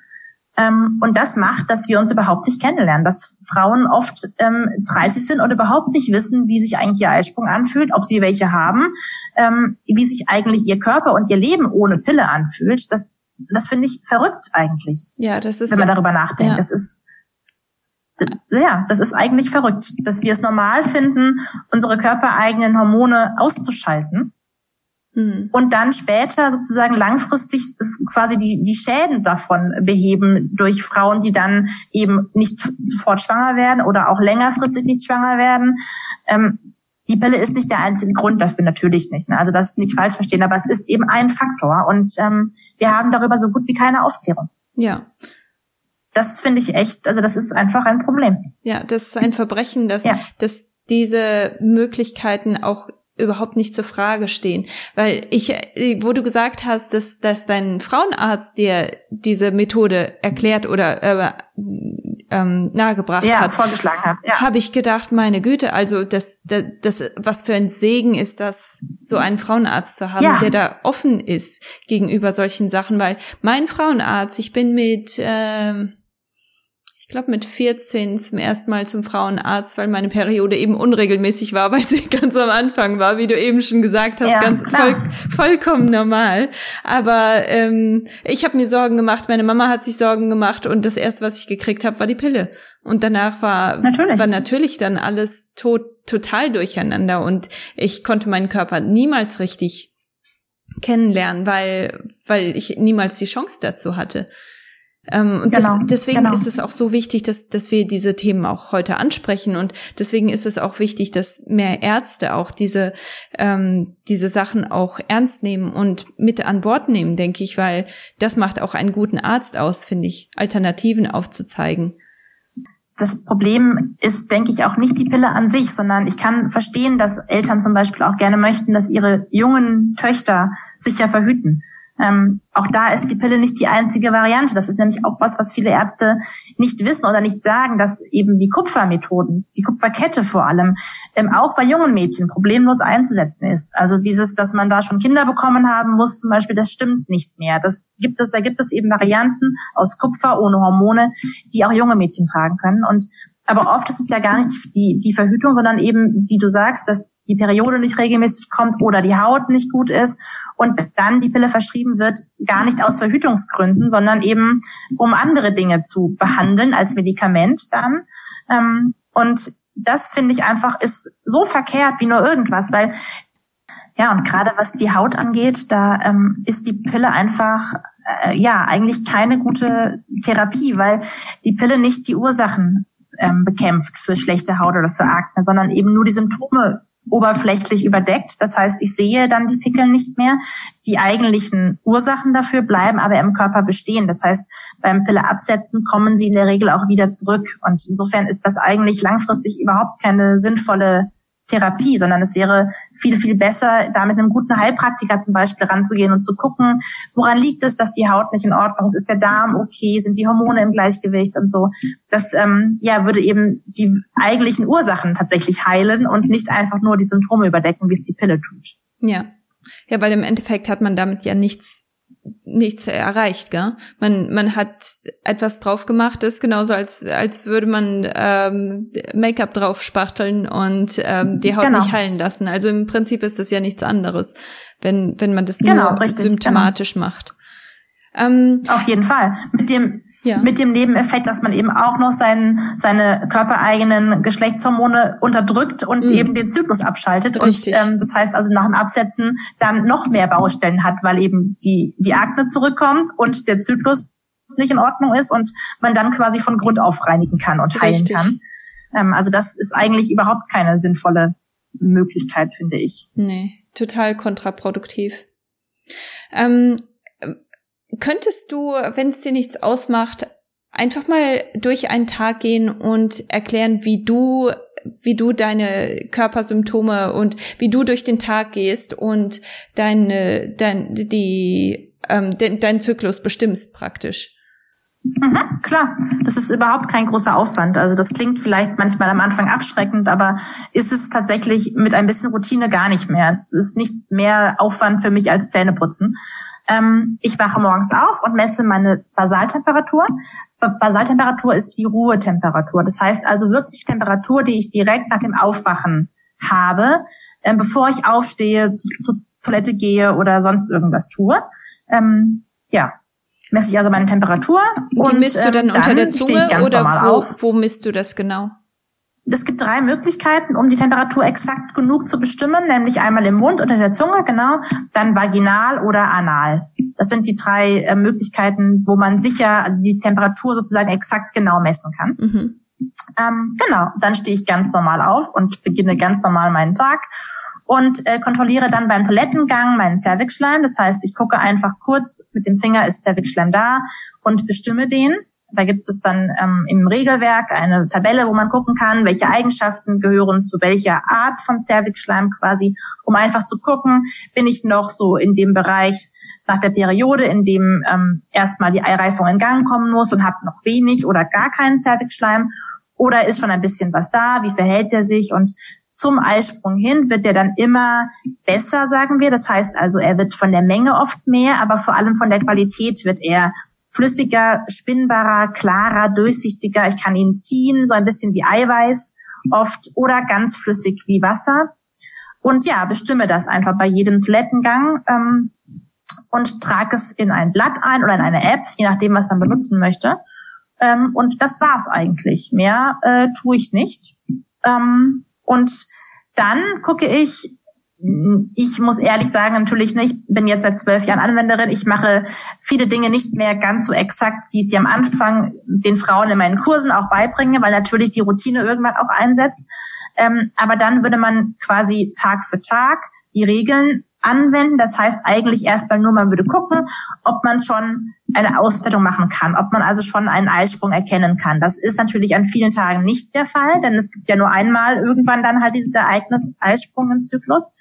Speaker 2: Ähm, und das macht, dass wir uns überhaupt nicht kennenlernen, dass Frauen oft ähm, 30 sind und überhaupt nicht wissen, wie sich eigentlich ihr Eisprung anfühlt, ob sie welche haben, ähm, wie sich eigentlich ihr Körper und ihr Leben ohne Pille anfühlt. Das das finde ich verrückt eigentlich.
Speaker 1: Ja, das ist.
Speaker 2: Wenn man darüber nachdenkt. Ja. Das ist, ja, das ist eigentlich verrückt, dass wir es normal finden, unsere körpereigenen Hormone auszuschalten. Hm. Und dann später sozusagen langfristig quasi die, die Schäden davon beheben durch Frauen, die dann eben nicht sofort schwanger werden oder auch längerfristig nicht schwanger werden. Ähm, die Pille ist nicht der einzige Grund dafür, natürlich nicht. Ne? Also das nicht falsch verstehen, aber es ist eben ein Faktor und ähm, wir haben darüber so gut wie keine Aufklärung.
Speaker 1: Ja.
Speaker 2: Das finde ich echt, also das ist einfach ein Problem.
Speaker 1: Ja, das ist ein Verbrechen, dass, ja. dass diese Möglichkeiten auch überhaupt nicht zur Frage stehen. Weil ich, wo du gesagt hast, dass, dass dein Frauenarzt dir diese Methode erklärt oder äh, ähm, nahegebracht
Speaker 2: ja,
Speaker 1: hat,
Speaker 2: vorgeschlagen hat, ja.
Speaker 1: habe ich gedacht, meine Güte, also das, das, das, was für ein Segen ist das, so einen Frauenarzt zu haben, ja. der da offen ist gegenüber solchen Sachen, weil mein Frauenarzt, ich bin mit ähm, glaube mit 14 zum ersten Mal zum Frauenarzt, weil meine Periode eben unregelmäßig war, weil sie ganz am Anfang war, wie du eben schon gesagt hast, ja, ganz voll, vollkommen normal. Aber ähm, ich habe mir Sorgen gemacht, meine Mama hat sich Sorgen gemacht und das erste, was ich gekriegt habe, war die Pille. Und danach war natürlich, war natürlich dann alles tot, total durcheinander und ich konnte meinen Körper niemals richtig kennenlernen, weil, weil ich niemals die Chance dazu hatte. Ähm, und genau, das, deswegen genau. ist es auch so wichtig, dass, dass wir diese Themen auch heute ansprechen. Und deswegen ist es auch wichtig, dass mehr Ärzte auch diese, ähm, diese Sachen auch ernst nehmen und mit an Bord nehmen, denke ich, weil das macht auch einen guten Arzt aus, finde ich, Alternativen aufzuzeigen.
Speaker 2: Das Problem ist, denke ich, auch nicht die Pille an sich, sondern ich kann verstehen, dass Eltern zum Beispiel auch gerne möchten, dass ihre jungen Töchter sicher verhüten. Ähm, auch da ist die Pille nicht die einzige Variante. Das ist nämlich auch was, was viele Ärzte nicht wissen oder nicht sagen, dass eben die Kupfermethoden, die Kupferkette vor allem, ähm, auch bei jungen Mädchen problemlos einzusetzen ist. Also dieses, dass man da schon Kinder bekommen haben muss, zum Beispiel, das stimmt nicht mehr. Das gibt es, da gibt es eben Varianten aus Kupfer ohne Hormone, die auch junge Mädchen tragen können. Und aber oft ist es ja gar nicht die, die Verhütung, sondern eben, wie du sagst, dass die Periode nicht regelmäßig kommt oder die Haut nicht gut ist und dann die Pille verschrieben wird, gar nicht aus Verhütungsgründen, sondern eben um andere Dinge zu behandeln als Medikament dann. Ähm, und das finde ich einfach ist so verkehrt wie nur irgendwas, weil ja und gerade was die Haut angeht, da ähm, ist die Pille einfach äh, ja eigentlich keine gute Therapie, weil die Pille nicht die Ursachen ähm, bekämpft für schlechte Haut oder für Akne, sondern eben nur die Symptome oberflächlich überdeckt. Das heißt, ich sehe dann die Pickel nicht mehr. Die eigentlichen Ursachen dafür bleiben aber im Körper bestehen. Das heißt, beim Pille absetzen kommen sie in der Regel auch wieder zurück. Und insofern ist das eigentlich langfristig überhaupt keine sinnvolle Therapie, sondern es wäre viel, viel besser, da mit einem guten Heilpraktiker zum Beispiel ranzugehen und zu gucken, woran liegt es, dass die Haut nicht in Ordnung ist, ist der Darm okay, sind die Hormone im Gleichgewicht und so. Das ähm, ja, würde eben die eigentlichen Ursachen tatsächlich heilen und nicht einfach nur die Symptome überdecken, wie es die Pille tut.
Speaker 1: Ja. Ja, weil im Endeffekt hat man damit ja nichts nichts erreicht, gell? Man man hat etwas drauf gemacht, ist genauso als als würde man ähm, Make-up drauf spachteln und ähm, die Haut genau. nicht heilen lassen. Also im Prinzip ist das ja nichts anderes, wenn wenn man das genau, nur richtig, genau. symptomatisch genau. macht.
Speaker 2: Ähm, Auf jeden Fall. Mit dem ja. Mit dem Nebeneffekt, dass man eben auch noch sein, seine körpereigenen Geschlechtshormone unterdrückt und mhm. eben den Zyklus abschaltet. Richtig. Und ähm, das heißt also nach dem Absetzen dann noch mehr Baustellen hat, weil eben die, die Akne zurückkommt und der Zyklus nicht in Ordnung ist und man dann quasi von Grund auf reinigen kann und heilen Richtig. kann. Ähm, also das ist eigentlich überhaupt keine sinnvolle Möglichkeit, finde ich.
Speaker 1: Nee, total kontraproduktiv. Ähm, Könntest du, wenn es dir nichts ausmacht, einfach mal durch einen Tag gehen und erklären, wie du wie du deine Körpersymptome und wie du durch den Tag gehst und deine dein die ähm, de, deinen Zyklus bestimmst praktisch.
Speaker 2: Mhm, klar, das ist überhaupt kein großer Aufwand. Also das klingt vielleicht manchmal am Anfang abschreckend, aber ist es tatsächlich mit ein bisschen Routine gar nicht mehr. Es ist nicht mehr Aufwand für mich als Zähneputzen. Ähm, ich wache morgens auf und messe meine Basaltemperatur. Basaltemperatur ist die Ruhetemperatur. Das heißt also wirklich Temperatur, die ich direkt nach dem Aufwachen habe, äh, bevor ich aufstehe, zur Toilette gehe oder sonst irgendwas tue. Ähm, ja, messe ich also meine Temperatur.
Speaker 1: Die und, misst du dann, ähm, unter der Zunge oder wo, wo misst du das genau?
Speaker 2: Es gibt drei Möglichkeiten, um die Temperatur exakt genug zu bestimmen, nämlich einmal im Mund unter der Zunge, genau, dann vaginal oder anal. Das sind die drei äh, Möglichkeiten, wo man sicher, also die Temperatur sozusagen exakt genau messen kann. Mhm. Ähm, genau, dann stehe ich ganz normal auf und beginne ganz normal meinen Tag und äh, kontrolliere dann beim Toilettengang meinen Cervixschleim. Das heißt, ich gucke einfach kurz mit dem Finger, ist Cervixschleim da und bestimme den. Da gibt es dann ähm, im Regelwerk eine Tabelle, wo man gucken kann, welche Eigenschaften gehören zu welcher Art von Cervixschleim quasi, um einfach zu gucken, bin ich noch so in dem Bereich nach der Periode, in dem ähm, erstmal die Eireifung in Gang kommen muss und habe noch wenig oder gar keinen Cervixschleim oder ist schon ein bisschen was da, wie verhält er sich? Und zum Eisprung hin wird der dann immer besser, sagen wir. Das heißt also, er wird von der Menge oft mehr, aber vor allem von der Qualität wird er flüssiger, spinnbarer, klarer, durchsichtiger. Ich kann ihn ziehen, so ein bisschen wie Eiweiß oft oder ganz flüssig wie Wasser. Und ja, bestimme das einfach bei jedem Toilettengang ähm, und trage es in ein Blatt ein oder in eine App, je nachdem, was man benutzen möchte. Ähm, und das war's eigentlich. Mehr äh, tue ich nicht. Ähm, und dann gucke ich, ich muss ehrlich sagen, natürlich nicht, ich bin jetzt seit zwölf Jahren Anwenderin. Ich mache viele Dinge nicht mehr ganz so exakt, wie ich sie am Anfang den Frauen in meinen Kursen auch beibringe, weil natürlich die Routine irgendwann auch einsetzt. Ähm, aber dann würde man quasi Tag für Tag die Regeln anwenden. Das heißt eigentlich erstmal nur, man würde gucken, ob man schon eine Auswertung machen kann, ob man also schon einen Eisprung erkennen kann. Das ist natürlich an vielen Tagen nicht der Fall, denn es gibt ja nur einmal irgendwann dann halt dieses Ereignis Eisprung im Zyklus.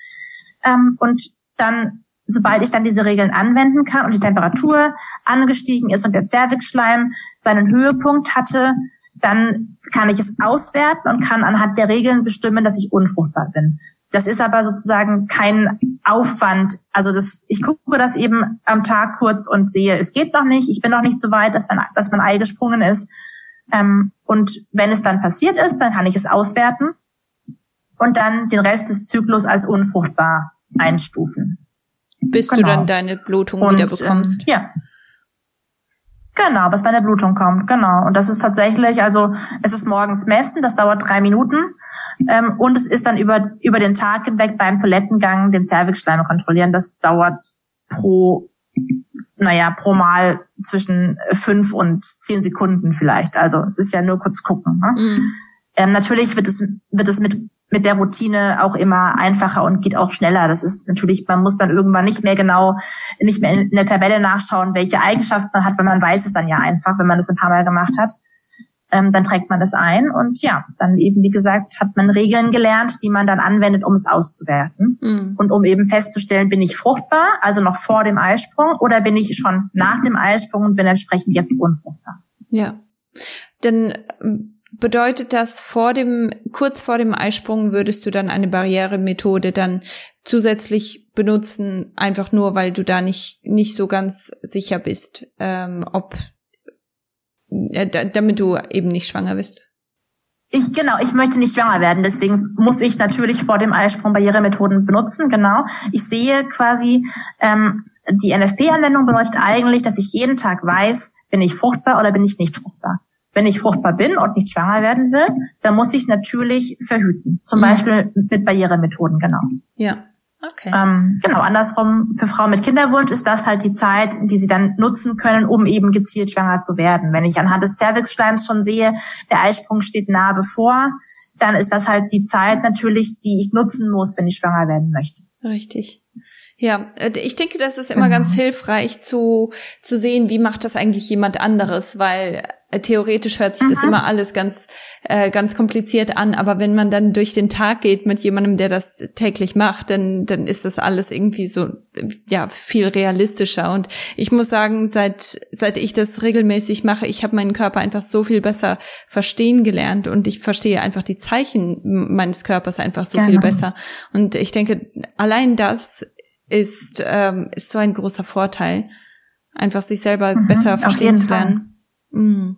Speaker 2: Ähm, und dann, sobald ich dann diese Regeln anwenden kann und die Temperatur angestiegen ist und der Zervixschleim seinen Höhepunkt hatte, dann kann ich es auswerten und kann anhand der Regeln bestimmen, dass ich unfruchtbar bin. Das ist aber sozusagen kein Aufwand. Also das, ich gucke das eben am Tag kurz und sehe, es geht noch nicht, ich bin noch nicht so weit, dass mein, dass mein Ei gesprungen ist. Ähm, und wenn es dann passiert ist, dann kann ich es auswerten und dann den Rest des Zyklus als unfruchtbar einstufen.
Speaker 1: Bis genau. du dann deine Blutung und, wieder bekommst.
Speaker 2: Ähm, ja. Genau, bis meine Blutung kommt, genau. Und das ist tatsächlich, also es ist morgens messen, das dauert drei Minuten. Ähm, und es ist dann über, über den Tag hinweg beim Toilettengang den Cervixschleim kontrollieren. Das dauert pro, naja, pro Mal zwischen fünf und zehn Sekunden vielleicht. Also es ist ja nur kurz gucken. Ne? Mhm. Ähm, natürlich wird es, wird es mit mit der Routine auch immer einfacher und geht auch schneller. Das ist natürlich, man muss dann irgendwann nicht mehr genau, nicht mehr in der Tabelle nachschauen, welche Eigenschaften man hat, weil man weiß es dann ja einfach, wenn man das ein paar Mal gemacht hat. ähm, dann trägt man das ein und ja, dann eben, wie gesagt, hat man Regeln gelernt, die man dann anwendet, um es auszuwerten mhm. und um eben festzustellen, bin ich fruchtbar, also noch vor dem Eisprung, oder bin ich schon nach dem Eisprung und bin entsprechend jetzt unfruchtbar.
Speaker 1: Ja, denn ähm, bedeutet das vor dem, kurz vor dem Eisprung würdest du dann eine Barrieremethode dann zusätzlich benutzen, einfach nur, weil du da nicht, nicht so ganz sicher bist, ähm, ob äh, damit du eben nicht schwanger bist.
Speaker 2: Ich, genau, ich möchte nicht schwanger werden, deswegen muss ich natürlich vor dem Eisprung Barrieremethoden benutzen, genau. Ich sehe quasi, ähm, die NFP-Anwendung bedeutet eigentlich, dass ich jeden Tag weiß, bin ich fruchtbar oder bin ich nicht fruchtbar. Wenn ich fruchtbar bin und nicht schwanger werden will, dann muss ich natürlich verhüten. Zum mhm. Beispiel mit Barrieremethoden, genau.
Speaker 1: Ja. Okay.
Speaker 2: Ähm, genau, andersrum, für Frauen mit Kinderwunsch ist das halt die Zeit, die sie dann nutzen können, um eben gezielt schwanger zu werden. Wenn ich anhand des Cervixschleims schon sehe, der Eisprung steht nahe bevor, dann ist das halt die Zeit natürlich, die ich nutzen muss, wenn ich schwanger werden möchte.
Speaker 1: Richtig. Ja, äh, ich denke, das ist immer ganz mhm. hilfreich zu, zu sehen, wie macht das eigentlich jemand anderes, weil äh, theoretisch hört sich mhm. das immer alles ganz, äh, ganz kompliziert an, aber wenn man dann durch den Tag geht mit jemandem, der das täglich macht, dann, dann ist das alles irgendwie so, ja, viel realistischer. Und ich muss sagen, seit, seit ich das regelmäßig mache, ich habe meinen Körper einfach so viel besser verstehen gelernt und ich verstehe einfach die Zeichen meines Körpers einfach so genau. viel besser. Und ich denke, allein das ist, ähm, ist so ein großer Vorteil, einfach sich selber mhm, besser verstehen zu lernen.
Speaker 2: Mhm.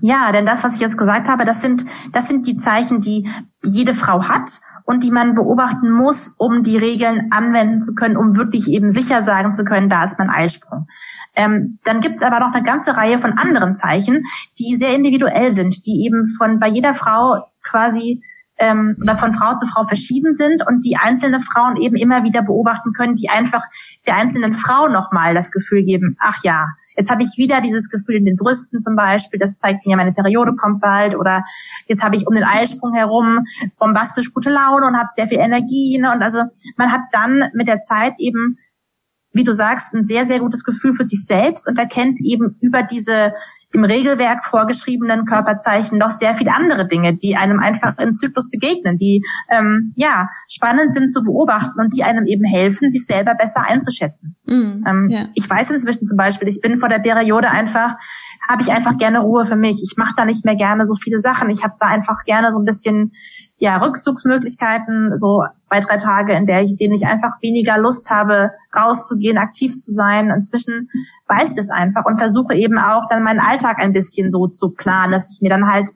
Speaker 2: Ja, denn das, was ich jetzt gesagt habe, das sind, das sind die Zeichen, die jede Frau hat und die man beobachten muss, um die Regeln anwenden zu können, um wirklich eben sicher sagen zu können, da ist mein Eisprung. Ähm, dann gibt's aber noch eine ganze Reihe von anderen Zeichen, die sehr individuell sind, die eben von bei jeder Frau quasi ähm, oder von Frau zu Frau verschieden sind und die einzelne Frauen eben immer wieder beobachten können, die einfach der einzelnen Frau nochmal das Gefühl geben, ach ja, Jetzt habe ich wieder dieses Gefühl in den Brüsten zum Beispiel, das zeigt mir, meine Periode kommt bald. Oder jetzt habe ich um den Eisprung herum bombastisch gute Laune und habe sehr viel Energie. Ne? Und also man hat dann mit der Zeit eben, wie du sagst, ein sehr, sehr gutes Gefühl für sich selbst und erkennt eben über diese im Regelwerk vorgeschriebenen Körperzeichen noch sehr viele andere Dinge, die einem einfach im Zyklus begegnen, die ähm, ja spannend sind zu beobachten und die einem eben helfen, sich selber besser einzuschätzen. Mm, ähm, ja. Ich weiß inzwischen zum Beispiel, ich bin vor der Periode einfach, habe ich einfach gerne Ruhe für mich. Ich mache da nicht mehr gerne so viele Sachen. Ich habe da einfach gerne so ein bisschen ja Rückzugsmöglichkeiten, so zwei drei Tage, in der ich, denen ich einfach weniger Lust habe, rauszugehen, aktiv zu sein. Inzwischen weiß ich das einfach und versuche eben auch dann meinen Alltag ein bisschen so zu planen, dass ich mir dann halt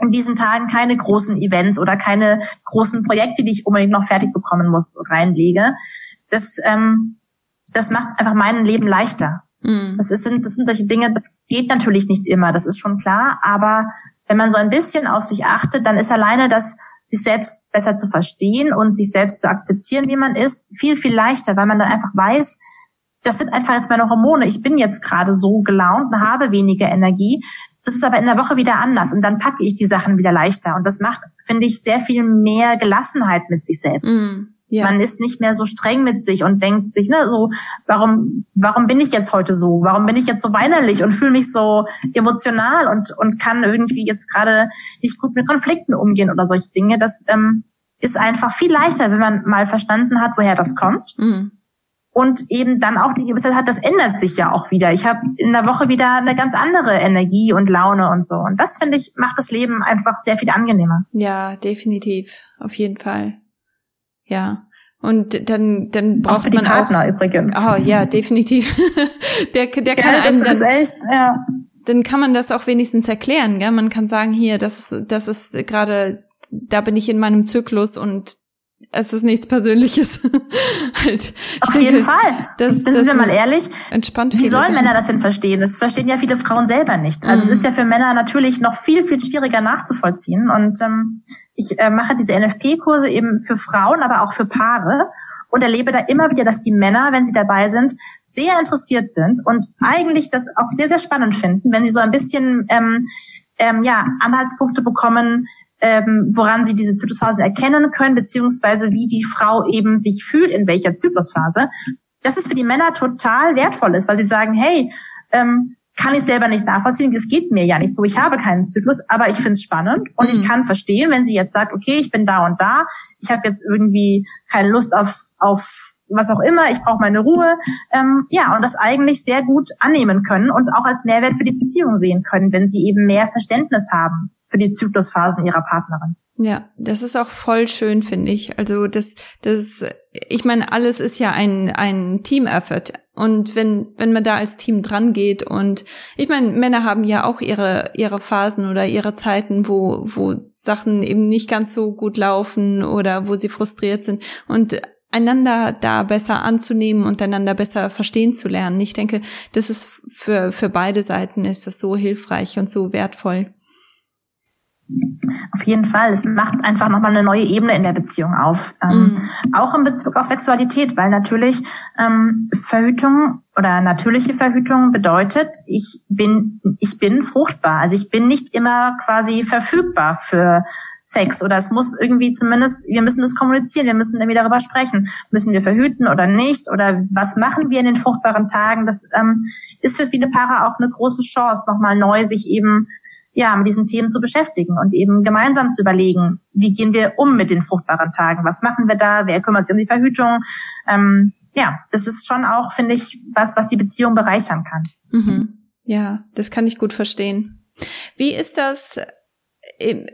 Speaker 2: in diesen Tagen keine großen Events oder keine großen Projekte, die ich unbedingt noch fertig bekommen muss, reinlege. Das, ähm, das macht einfach mein Leben leichter. Mhm. Das, ist, das sind solche Dinge, das geht natürlich nicht immer, das ist schon klar, aber wenn man so ein bisschen auf sich achtet, dann ist alleine das, sich selbst besser zu verstehen und sich selbst zu akzeptieren, wie man ist, viel, viel leichter, weil man dann einfach weiß, das sind einfach jetzt meine Hormone. Ich bin jetzt gerade so gelaunt und habe weniger Energie. Das ist aber in der Woche wieder anders und dann packe ich die Sachen wieder leichter. Und das macht, finde ich, sehr viel mehr Gelassenheit mit sich selbst. Mm. Ja. Man ist nicht mehr so streng mit sich und denkt sich, ne, so, warum, warum bin ich jetzt heute so? Warum bin ich jetzt so weinerlich und fühle mich so emotional und, und kann irgendwie jetzt gerade nicht gut mit Konflikten umgehen oder solche Dinge? Das ähm, ist einfach viel leichter, wenn man mal verstanden hat, woher das kommt. Mhm. Und eben dann auch die Gewissheit hat, das ändert sich ja auch wieder. Ich habe in der Woche wieder eine ganz andere Energie und Laune und so. Und das, finde ich, macht das Leben einfach sehr viel angenehmer.
Speaker 1: Ja, definitiv. Auf jeden Fall. Ja. Und dann, dann braucht auch man
Speaker 2: Partner
Speaker 1: auch,
Speaker 2: übrigens.
Speaker 1: Oh ja, definitiv. der, der kann ja,
Speaker 2: das
Speaker 1: einem
Speaker 2: ist echt, ja.
Speaker 1: Dann kann man das auch wenigstens erklären, gell? Man kann sagen, hier, das ist, das ist gerade, da bin ich in meinem Zyklus und es ist nichts Persönliches.
Speaker 2: halt, Auf jeden Fall. Das, das sind wir mal ehrlich.
Speaker 1: Entspannt
Speaker 2: wie sollen Männer das denn verstehen? Das verstehen ja viele Frauen selber nicht. Also mhm. es ist ja für Männer natürlich noch viel, viel schwieriger nachzuvollziehen. Und ähm, ich äh, mache diese NFP-Kurse eben für Frauen, aber auch für Paare und erlebe da immer wieder, dass die Männer, wenn sie dabei sind, sehr interessiert sind und eigentlich das auch sehr, sehr spannend finden, wenn sie so ein bisschen ähm, ähm, ja, Anhaltspunkte bekommen, ähm, woran sie diese Zyklusphasen erkennen können, beziehungsweise wie die Frau eben sich fühlt in welcher Zyklusphase. Das ist für die Männer total wertvoll ist, weil sie sagen, hey, ähm, kann ich selber nicht nachvollziehen. Es geht mir ja nicht so. Ich habe keinen Zyklus, aber ich finde es spannend und mhm. ich kann verstehen, wenn sie jetzt sagt, okay, ich bin da und da, ich habe jetzt irgendwie keine Lust auf, auf was auch immer, ich brauche meine Ruhe. Ähm, ja, und das eigentlich sehr gut annehmen können und auch als Mehrwert für die Beziehung sehen können, wenn sie eben mehr Verständnis haben für die Zyklusphasen ihrer Partnerin.
Speaker 1: Ja, das ist auch voll schön, finde ich. Also das, das, ich meine, alles ist ja ein ein Team-Effort. Und wenn wenn man da als Team dran geht und ich meine, Männer haben ja auch ihre ihre Phasen oder ihre Zeiten, wo wo Sachen eben nicht ganz so gut laufen oder wo sie frustriert sind und einander da besser anzunehmen und einander besser verstehen zu lernen. Ich denke, das ist für für beide Seiten ist das so hilfreich und so wertvoll.
Speaker 2: Auf jeden Fall. Es macht einfach nochmal eine neue Ebene in der Beziehung auf. Ähm, mm. Auch in Bezug auf Sexualität, weil natürlich ähm, Verhütung oder natürliche Verhütung bedeutet, ich bin, ich bin fruchtbar. Also ich bin nicht immer quasi verfügbar für Sex oder es muss irgendwie zumindest, wir müssen das kommunizieren, wir müssen irgendwie darüber sprechen. Müssen wir verhüten oder nicht? Oder was machen wir in den fruchtbaren Tagen? Das ähm, ist für viele Paare auch eine große Chance, nochmal neu sich eben ja, mit diesen Themen zu beschäftigen und eben gemeinsam zu überlegen, wie gehen wir um mit den fruchtbaren Tagen? Was machen wir da? Wer kümmert sich um die Verhütung? Ähm, ja, das ist schon auch, finde ich, was, was die Beziehung bereichern kann.
Speaker 1: Mhm. Ja, das kann ich gut verstehen. Wie ist das? Äh,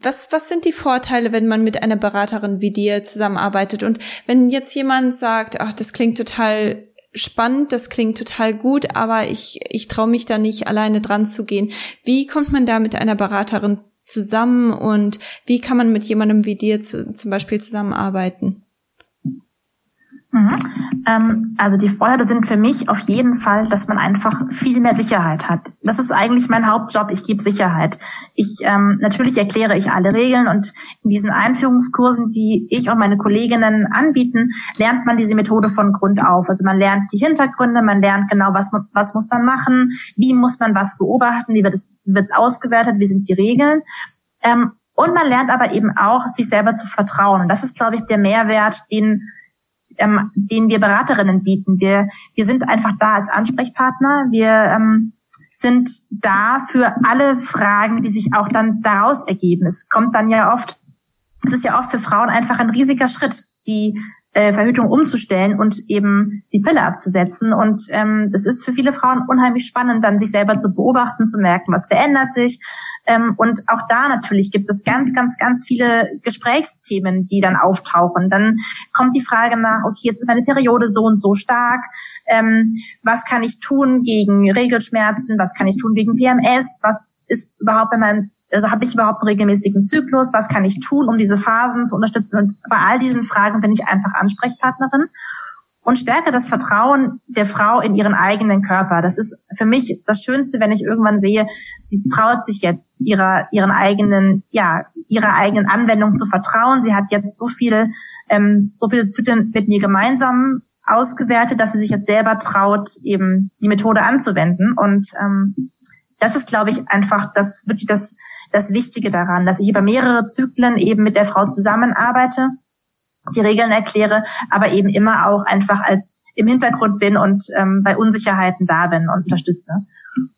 Speaker 1: was, was sind die Vorteile, wenn man mit einer Beraterin wie dir zusammenarbeitet? Und wenn jetzt jemand sagt, ach, das klingt total spannend, das klingt total gut, aber ich, ich traue mich da nicht alleine dran zu gehen. Wie kommt man da mit einer Beraterin zusammen und wie kann man mit jemandem wie dir zu, zum Beispiel zusammenarbeiten?
Speaker 2: Mhm. Ähm, also die Vorteile sind für mich auf jeden Fall, dass man einfach viel mehr Sicherheit hat. Das ist eigentlich mein Hauptjob. Ich gebe Sicherheit. Ich ähm, natürlich erkläre ich alle Regeln und in diesen Einführungskursen, die ich und meine Kolleginnen anbieten, lernt man diese Methode von Grund auf. Also man lernt die Hintergründe, man lernt genau, was was muss man machen, wie muss man was beobachten, wie wird es wird's ausgewertet, wie sind die Regeln. Ähm, und man lernt aber eben auch, sich selber zu vertrauen. Das ist, glaube ich, der Mehrwert, den ähm, den wir Beraterinnen bieten. Wir, wir sind einfach da als Ansprechpartner. Wir ähm, sind da für alle Fragen, die sich auch dann daraus ergeben. Es kommt dann ja oft, es ist ja oft für Frauen einfach ein riesiger Schritt, die äh, Verhütung umzustellen und eben die Pille abzusetzen. Und ähm, das ist für viele Frauen unheimlich spannend, dann sich selber zu beobachten, zu merken, was verändert sich. Ähm, und auch da natürlich gibt es ganz, ganz, ganz viele Gesprächsthemen, die dann auftauchen. Dann kommt die Frage nach, okay, jetzt ist meine Periode so und so stark. Ähm, was kann ich tun gegen Regelschmerzen? Was kann ich tun gegen PMS? Was ist überhaupt bei meinem also habe ich überhaupt einen regelmäßigen Zyklus? Was kann ich tun, um diese Phasen zu unterstützen? Und bei all diesen Fragen bin ich einfach Ansprechpartnerin und stärke das Vertrauen der Frau in ihren eigenen Körper. Das ist für mich das Schönste, wenn ich irgendwann sehe, sie traut sich jetzt ihrer ihren eigenen ja ihrer eigenen Anwendung zu vertrauen. Sie hat jetzt so viel ähm, so viele Zyklen mit mir gemeinsam ausgewertet, dass sie sich jetzt selber traut, eben die Methode anzuwenden und ähm, das ist, glaube ich, einfach das wirklich das, das Wichtige daran, dass ich über mehrere Zyklen eben mit der Frau zusammenarbeite, die Regeln erkläre, aber eben immer auch einfach als im Hintergrund bin und ähm, bei Unsicherheiten da bin und unterstütze.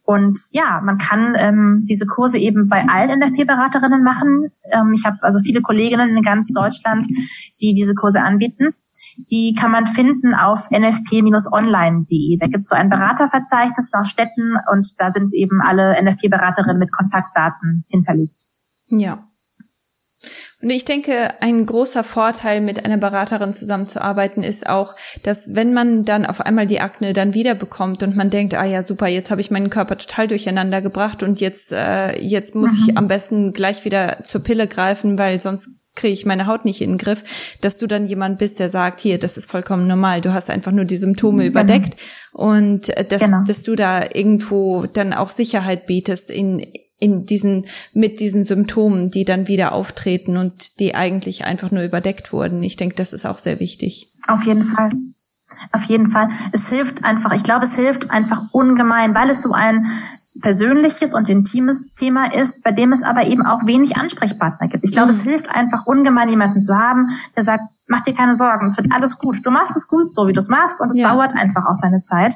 Speaker 2: Und ja, man kann ähm, diese Kurse eben bei allen NFP-Beraterinnen machen. Ähm, ich habe also viele Kolleginnen in ganz Deutschland, die diese Kurse anbieten. Die kann man finden auf nfp-online.de. Da gibt es so ein Beraterverzeichnis nach Städten und da sind eben alle NFP-Beraterinnen mit Kontaktdaten hinterlegt.
Speaker 1: Ja. Und ich denke, ein großer Vorteil, mit einer Beraterin zusammenzuarbeiten, ist auch, dass wenn man dann auf einmal die Akne dann wieder bekommt und man denkt, ah ja, super, jetzt habe ich meinen Körper total durcheinander gebracht und jetzt, äh, jetzt muss mhm. ich am besten gleich wieder zur Pille greifen, weil sonst kriege ich meine Haut nicht in den Griff, dass du dann jemand bist, der sagt, hier, das ist vollkommen normal, du hast einfach nur die Symptome genau. überdeckt und äh, dass, genau. dass du da irgendwo dann auch Sicherheit bietest in in diesen mit diesen Symptomen, die dann wieder auftreten und die eigentlich einfach nur überdeckt wurden. Ich denke, das ist auch sehr wichtig.
Speaker 2: Auf jeden Fall. Auf jeden Fall. Es hilft einfach, ich glaube, es hilft einfach ungemein, weil es so ein persönliches und intimes Thema ist, bei dem es aber eben auch wenig Ansprechpartner gibt. Ich glaube, mhm. es hilft einfach ungemein, jemanden zu haben, der sagt, mach dir keine Sorgen, es wird alles gut. Du machst es gut, so wie du es machst, und es ja. dauert einfach auch seine Zeit.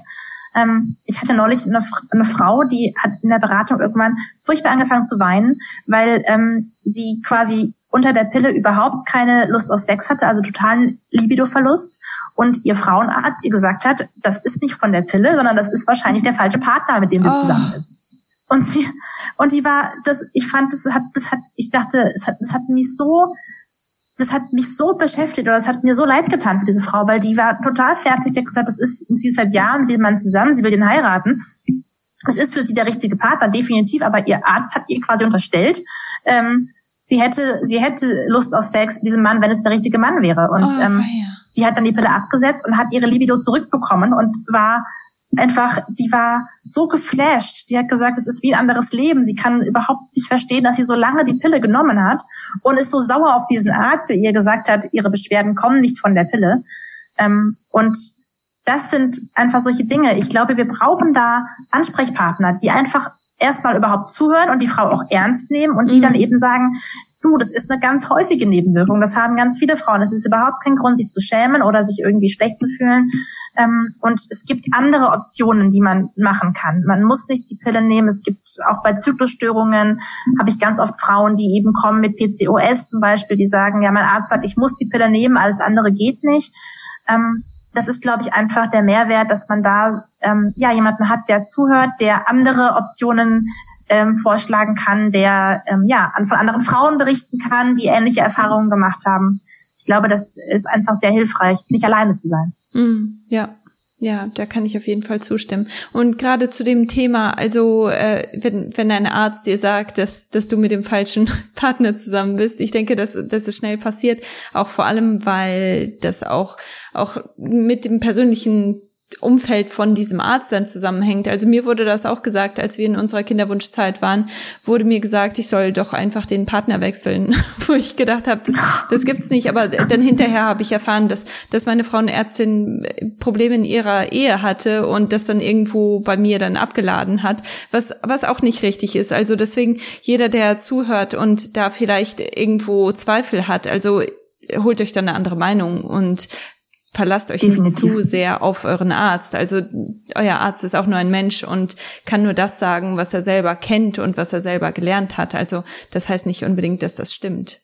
Speaker 2: Ähm, ich hatte neulich eine, eine, Frau, die hat in der Beratung irgendwann furchtbar angefangen zu weinen, weil ähm, sie quasi unter der Pille überhaupt keine Lust auf Sex hatte, also totalen Libidoverlust und ihr Frauenarzt ihr gesagt hat, das ist nicht von der Pille, sondern das ist wahrscheinlich der falsche Partner, mit dem sie oh. zusammen ist. Und sie, und die war, das, ich fand, das hat, das hat, ich dachte, es hat, das hat mich so, das hat mich so beschäftigt oder das hat mir so leid getan für diese Frau, weil die war total fertig. Die hat gesagt, das ist, sie ist seit Jahren mit dem Mann zusammen, sie will den heiraten. Es ist für sie der richtige Partner, definitiv, aber ihr Arzt hat ihr quasi unterstellt, ähm, sie hätte, sie hätte Lust auf Sex mit diesem Mann, wenn es der richtige Mann wäre. Und oh, ähm, die hat dann die Pille abgesetzt und hat ihre Libido zurückbekommen und war einfach, die war so geflasht. Die hat gesagt, es ist wie ein anderes Leben. Sie kann überhaupt nicht verstehen, dass sie so lange die Pille genommen hat und ist so sauer auf diesen Arzt, der ihr gesagt hat, ihre Beschwerden kommen nicht von der Pille. Ähm, und das sind einfach solche Dinge. Ich glaube, wir brauchen da Ansprechpartner, die einfach erstmal überhaupt zuhören und die Frau auch ernst nehmen und die mhm. dann eben sagen, du, das ist eine ganz häufige Nebenwirkung. Das haben ganz viele Frauen. Es ist überhaupt kein Grund, sich zu schämen oder sich irgendwie schlecht zu fühlen. Ähm, und es gibt andere Optionen, die man machen kann. Man muss nicht die Pille nehmen. Es gibt auch bei Zyklusstörungen habe ich ganz oft Frauen, die eben kommen mit PCOS zum Beispiel, die sagen, ja, mein Arzt sagt, ich muss die Pille nehmen, alles andere geht nicht. Ähm, das ist, glaube ich, einfach der Mehrwert, dass man da ähm, ja jemanden hat, der zuhört, der andere Optionen ähm, vorschlagen kann, der ähm, ja von anderen Frauen berichten kann, die ähnliche Erfahrungen gemacht haben. Ich glaube, das ist einfach sehr hilfreich, nicht alleine zu sein.
Speaker 1: Mm, ja, ja, da kann ich auf jeden Fall zustimmen. Und gerade zu dem Thema, also äh, wenn, wenn ein Arzt dir sagt, dass, dass du mit dem falschen Partner zusammen bist, ich denke, dass, dass es schnell passiert, auch vor allem, weil das auch, auch mit dem persönlichen Umfeld von diesem Arzt dann zusammenhängt. Also mir wurde das auch gesagt, als wir in unserer Kinderwunschzeit waren, wurde mir gesagt, ich soll doch einfach den Partner wechseln, wo ich gedacht habe, das, das gibt's nicht. Aber dann hinterher habe ich erfahren, dass, dass meine Frauenärztin Probleme in ihrer Ehe hatte und das dann irgendwo bei mir dann abgeladen hat, was, was auch nicht richtig ist. Also deswegen jeder, der zuhört und da vielleicht irgendwo Zweifel hat, also holt euch dann eine andere Meinung und verlasst euch Definitiv. nicht zu sehr auf euren Arzt. Also euer Arzt ist auch nur ein Mensch und kann nur das sagen, was er selber kennt und was er selber gelernt hat. Also das heißt nicht unbedingt, dass das stimmt.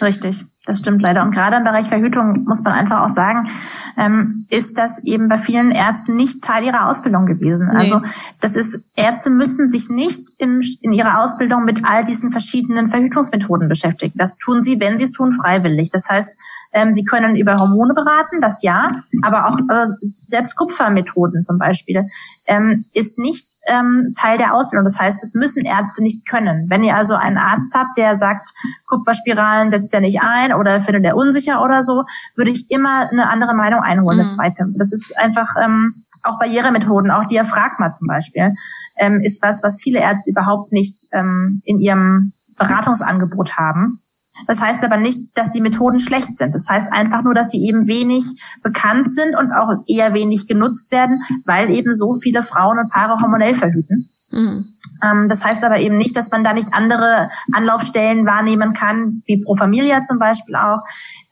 Speaker 2: Richtig, das stimmt leider. Und gerade im Bereich Verhütung muss man einfach auch sagen, ähm, ist das eben bei vielen Ärzten nicht Teil ihrer Ausbildung gewesen. Nee. Also das ist, Ärzte müssen sich nicht im, in ihrer Ausbildung mit all diesen verschiedenen Verhütungsmethoden beschäftigen. Das tun sie, wenn sie es tun, freiwillig. Das heißt, ähm, sie können über Hormone beraten, das ja, aber auch äh, selbst Kupfermethoden zum Beispiel ähm, ist nicht ähm, Teil der Ausbildung. Das heißt, es müssen Ärzte nicht können. Wenn ihr also einen Arzt habt, der sagt, Kupferspiralen setzt er nicht ein oder findet er unsicher oder so, würde ich immer eine andere Meinung einholen, mhm. eine zweite. Das ist einfach ähm, auch Barrieremethoden, auch Diaphragma zum Beispiel, ähm, ist was, was viele Ärzte überhaupt nicht ähm, in ihrem Beratungsangebot haben. Das heißt aber nicht, dass die Methoden schlecht sind. Das heißt einfach nur, dass sie eben wenig bekannt sind und auch eher wenig genutzt werden, weil eben so viele Frauen und Paare hormonell verhüten. Mhm. Ähm, das heißt aber eben nicht, dass man da nicht andere Anlaufstellen wahrnehmen kann, wie Pro Familia zum Beispiel auch,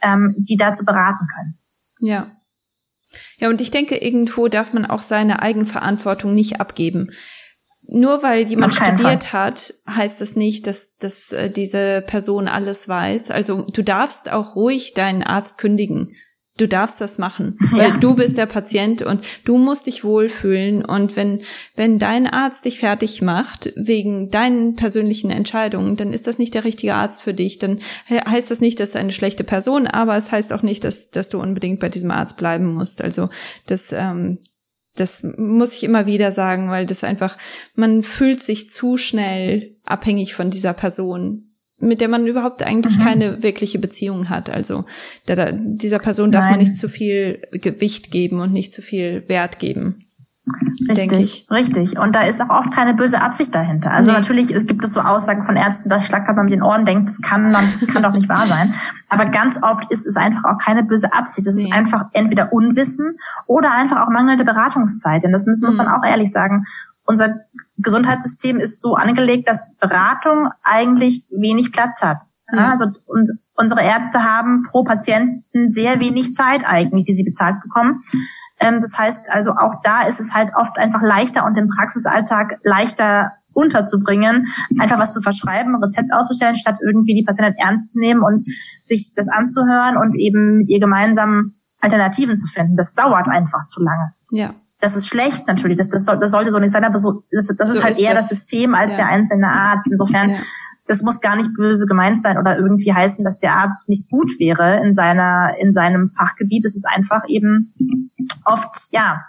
Speaker 2: ähm, die dazu beraten können.
Speaker 1: Ja. Ja, und ich denke, irgendwo darf man auch seine Eigenverantwortung nicht abgeben nur weil jemand studiert Fall. hat, heißt das nicht, dass, dass äh, diese Person alles weiß. Also du darfst auch ruhig deinen Arzt kündigen. Du darfst das machen, weil ja. du bist der Patient und du musst dich wohlfühlen. Und wenn, wenn dein Arzt dich fertig macht wegen deinen persönlichen Entscheidungen, dann ist das nicht der richtige Arzt für dich. Dann heißt das nicht, dass du eine schlechte Person, aber es heißt auch nicht, dass, dass du unbedingt bei diesem Arzt bleiben musst. Also das, ähm, das muss ich immer wieder sagen, weil das einfach, man fühlt sich zu schnell abhängig von dieser Person, mit der man überhaupt eigentlich mhm. keine wirkliche Beziehung hat. Also der, dieser Person darf Nein. man nicht zu viel Gewicht geben und nicht zu viel Wert geben.
Speaker 2: Richtig, richtig. Und da ist auch oft keine böse Absicht dahinter. Also nee. natürlich es gibt es so Aussagen von Ärzten, dass Schlagkörper mit den Ohren denkt, das kann, das kann doch nicht wahr sein. Aber ganz oft ist es einfach auch keine böse Absicht. Es nee. ist einfach entweder Unwissen oder einfach auch mangelnde Beratungszeit. Denn das muss, muss man mhm. auch ehrlich sagen. Unser Gesundheitssystem ist so angelegt, dass Beratung eigentlich wenig Platz hat. Ja. Also unsere Ärzte haben pro Patienten sehr wenig Zeit eigentlich, die sie bezahlt bekommen. Ähm, das heißt also auch da ist es halt oft einfach leichter und im Praxisalltag leichter unterzubringen, einfach was zu verschreiben, ein Rezept auszustellen, statt irgendwie die Patientin ernst zu nehmen und sich das anzuhören und eben ihr gemeinsam Alternativen zu finden. Das dauert einfach zu lange.
Speaker 1: Ja.
Speaker 2: Das ist schlecht natürlich, das, das, soll, das sollte so nicht sein, aber so, das, das so ist halt ist eher das. das. System als ja. der einzelne Arzt. Insofern, ja. das muss gar nicht böse gemeint sein oder irgendwie heißen, dass der Arzt nicht gut wäre in seiner, in seinem Fachgebiet. Es ist einfach eben oft, ja,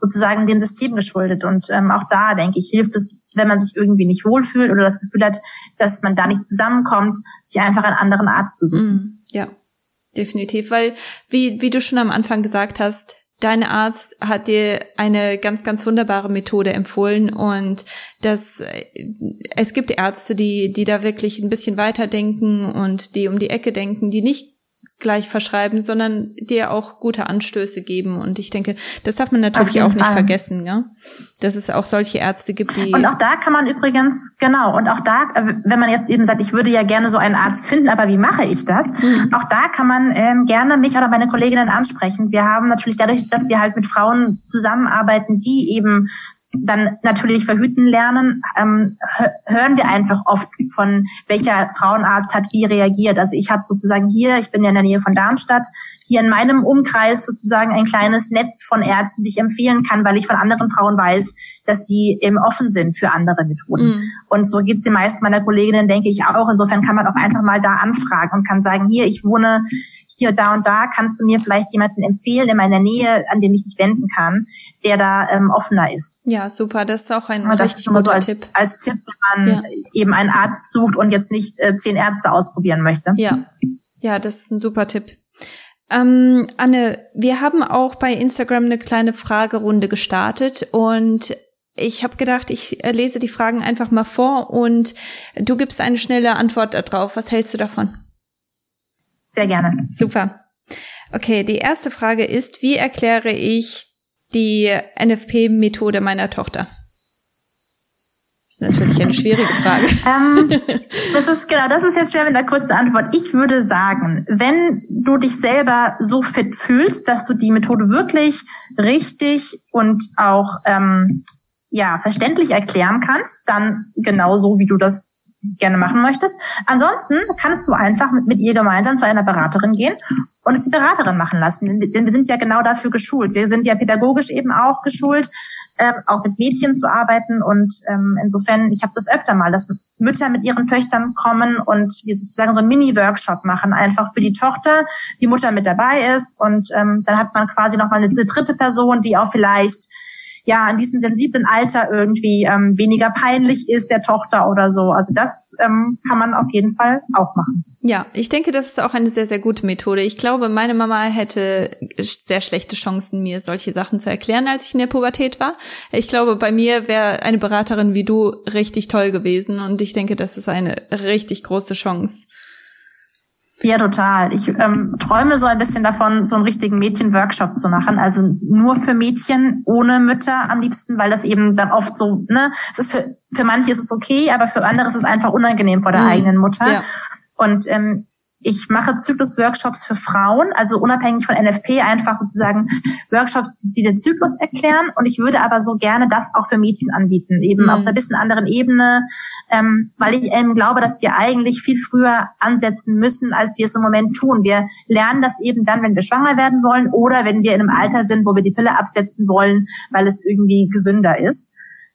Speaker 2: sozusagen dem System geschuldet. Und ähm, auch da, denke ich, hilft es, wenn man sich irgendwie nicht wohlfühlt oder das Gefühl hat, dass man da nicht zusammenkommt, sich einfach einen anderen Arzt zu suchen. Mm,
Speaker 1: ja, definitiv. Weil, wie, wie du schon am Anfang gesagt hast, dein Arzt hat dir eine ganz, ganz wunderbare Methode empfohlen und das, es gibt Ärzte, die, die da wirklich ein bisschen weiter denken und die um die Ecke denken, die nicht gleich verschreiben, sondern dir auch gute Anstöße geben. Und ich denke, das darf man natürlich auch nicht Fall. vergessen, ja. Dass es auch solche Ärzte gibt, die.
Speaker 2: Und auch da kann man übrigens, genau, und auch da, äh, wenn man jetzt eben sagt, ich würde ja gerne so einen Arzt finden, aber wie mache ich das? Mhm. Auch da kann man ähm, gerne mich oder meine Kolleginnen ansprechen. Wir haben natürlich dadurch, dass wir halt mit Frauen zusammenarbeiten, die eben dann natürlich verhüten lernen, ähm, hören wir einfach oft von welcher Frauenarzt hat wie reagiert. Also ich habe sozusagen hier, ich bin ja in der Nähe von Darmstadt, hier in meinem Umkreis sozusagen ein kleines Netz von Ärzten, die ich empfehlen kann, weil ich von anderen Frauen weiß, dass sie eben offen sind für andere Methoden. Mhm. Und so geht's den meisten meiner Kolleginnen, denke ich auch. Insofern kann man auch einfach mal da anfragen und kann sagen, hier, ich wohne hier, da und da, kannst du mir vielleicht jemanden empfehlen in meiner Nähe, an den ich mich wenden kann, der da ähm, offener ist.
Speaker 1: Ja, super. Das ist auch ein
Speaker 2: ja, richtig guter so als, Tipp. Als Tipp, wenn man ja. eben einen Arzt sucht und jetzt nicht äh, zehn Ärzte ausprobieren möchte.
Speaker 1: Ja, ja, das ist ein super Tipp. Ähm, Anne, wir haben auch bei Instagram eine kleine Fragerunde gestartet und ich habe gedacht, ich äh, lese die Fragen einfach mal vor und du gibst eine schnelle Antwort darauf. Was hältst du davon?
Speaker 2: Sehr gerne.
Speaker 1: Super. Okay, die erste Frage ist, wie erkläre ich die NFP-Methode meiner Tochter? Das ist natürlich eine schwierige Frage.
Speaker 2: ähm, das ist genau, das ist jetzt schwer mit einer kurzen Antwort. Ich würde sagen, wenn du dich selber so fit fühlst, dass du die Methode wirklich richtig und auch ähm, ja verständlich erklären kannst, dann genauso wie du das gerne machen möchtest. Ansonsten kannst du einfach mit, mit ihr gemeinsam zu einer Beraterin gehen und es die Beraterin machen lassen. Denn wir sind ja genau dafür geschult. Wir sind ja pädagogisch eben auch geschult, ähm, auch mit Mädchen zu arbeiten. Und ähm, insofern, ich habe das öfter mal, dass Mütter mit ihren Töchtern kommen und wir sozusagen so einen Mini-Workshop machen, einfach für die Tochter, die Mutter mit dabei ist. Und ähm, dann hat man quasi nochmal eine, eine dritte Person, die auch vielleicht ja in diesem sensiblen Alter irgendwie ähm, weniger peinlich ist der Tochter oder so. Also das ähm, kann man auf jeden Fall auch machen.
Speaker 1: Ja, ich denke, das ist auch eine sehr, sehr gute Methode. Ich glaube, meine Mama hätte sehr schlechte Chancen, mir solche Sachen zu erklären, als ich in der Pubertät war. Ich glaube, bei mir wäre eine Beraterin wie du richtig toll gewesen und ich denke, das ist eine richtig große Chance.
Speaker 2: Ja, total. Ich ähm, träume so ein bisschen davon, so einen richtigen Mädchen-Workshop zu machen. Also nur für Mädchen, ohne Mütter am liebsten, weil das eben dann oft so, ne, es ist für, für manche ist es okay, aber für andere ist es einfach unangenehm vor der mhm. eigenen Mutter. Ja. Und ähm, ich mache Zyklus-Workshops für Frauen, also unabhängig von NFP, einfach sozusagen Workshops, die den Zyklus erklären. Und ich würde aber so gerne das auch für Mädchen anbieten, eben mhm. auf einer bisschen anderen Ebene, ähm, weil ich eben glaube, dass wir eigentlich viel früher ansetzen müssen, als wir es im Moment tun. Wir lernen das eben dann, wenn wir schwanger werden wollen oder wenn wir in einem Alter sind, wo wir die Pille absetzen wollen, weil es irgendwie gesünder ist.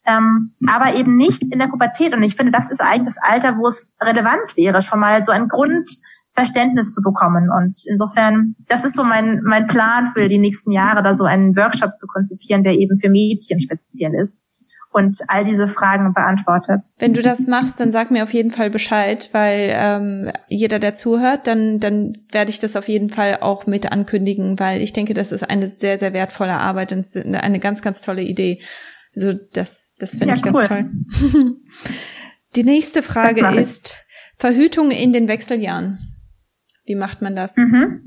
Speaker 2: Ähm, aber eben nicht in der Pubertät. Und ich finde, das ist eigentlich das Alter, wo es relevant wäre, schon mal so ein Grund, Verständnis zu bekommen. Und insofern, das ist so mein, mein Plan für die nächsten Jahre, da so einen Workshop zu konzipieren, der eben für Mädchen speziell ist und all diese Fragen beantwortet.
Speaker 1: Wenn du das machst, dann sag mir auf jeden Fall Bescheid, weil ähm, jeder, der zuhört, dann, dann werde ich das auf jeden Fall auch mit ankündigen, weil ich denke, das ist eine sehr, sehr wertvolle Arbeit und eine ganz, ganz tolle Idee. Also das, das finde ja, ich ganz cool. toll. Die nächste Frage ist Verhütung in den Wechseljahren. Wie macht man das? Mhm.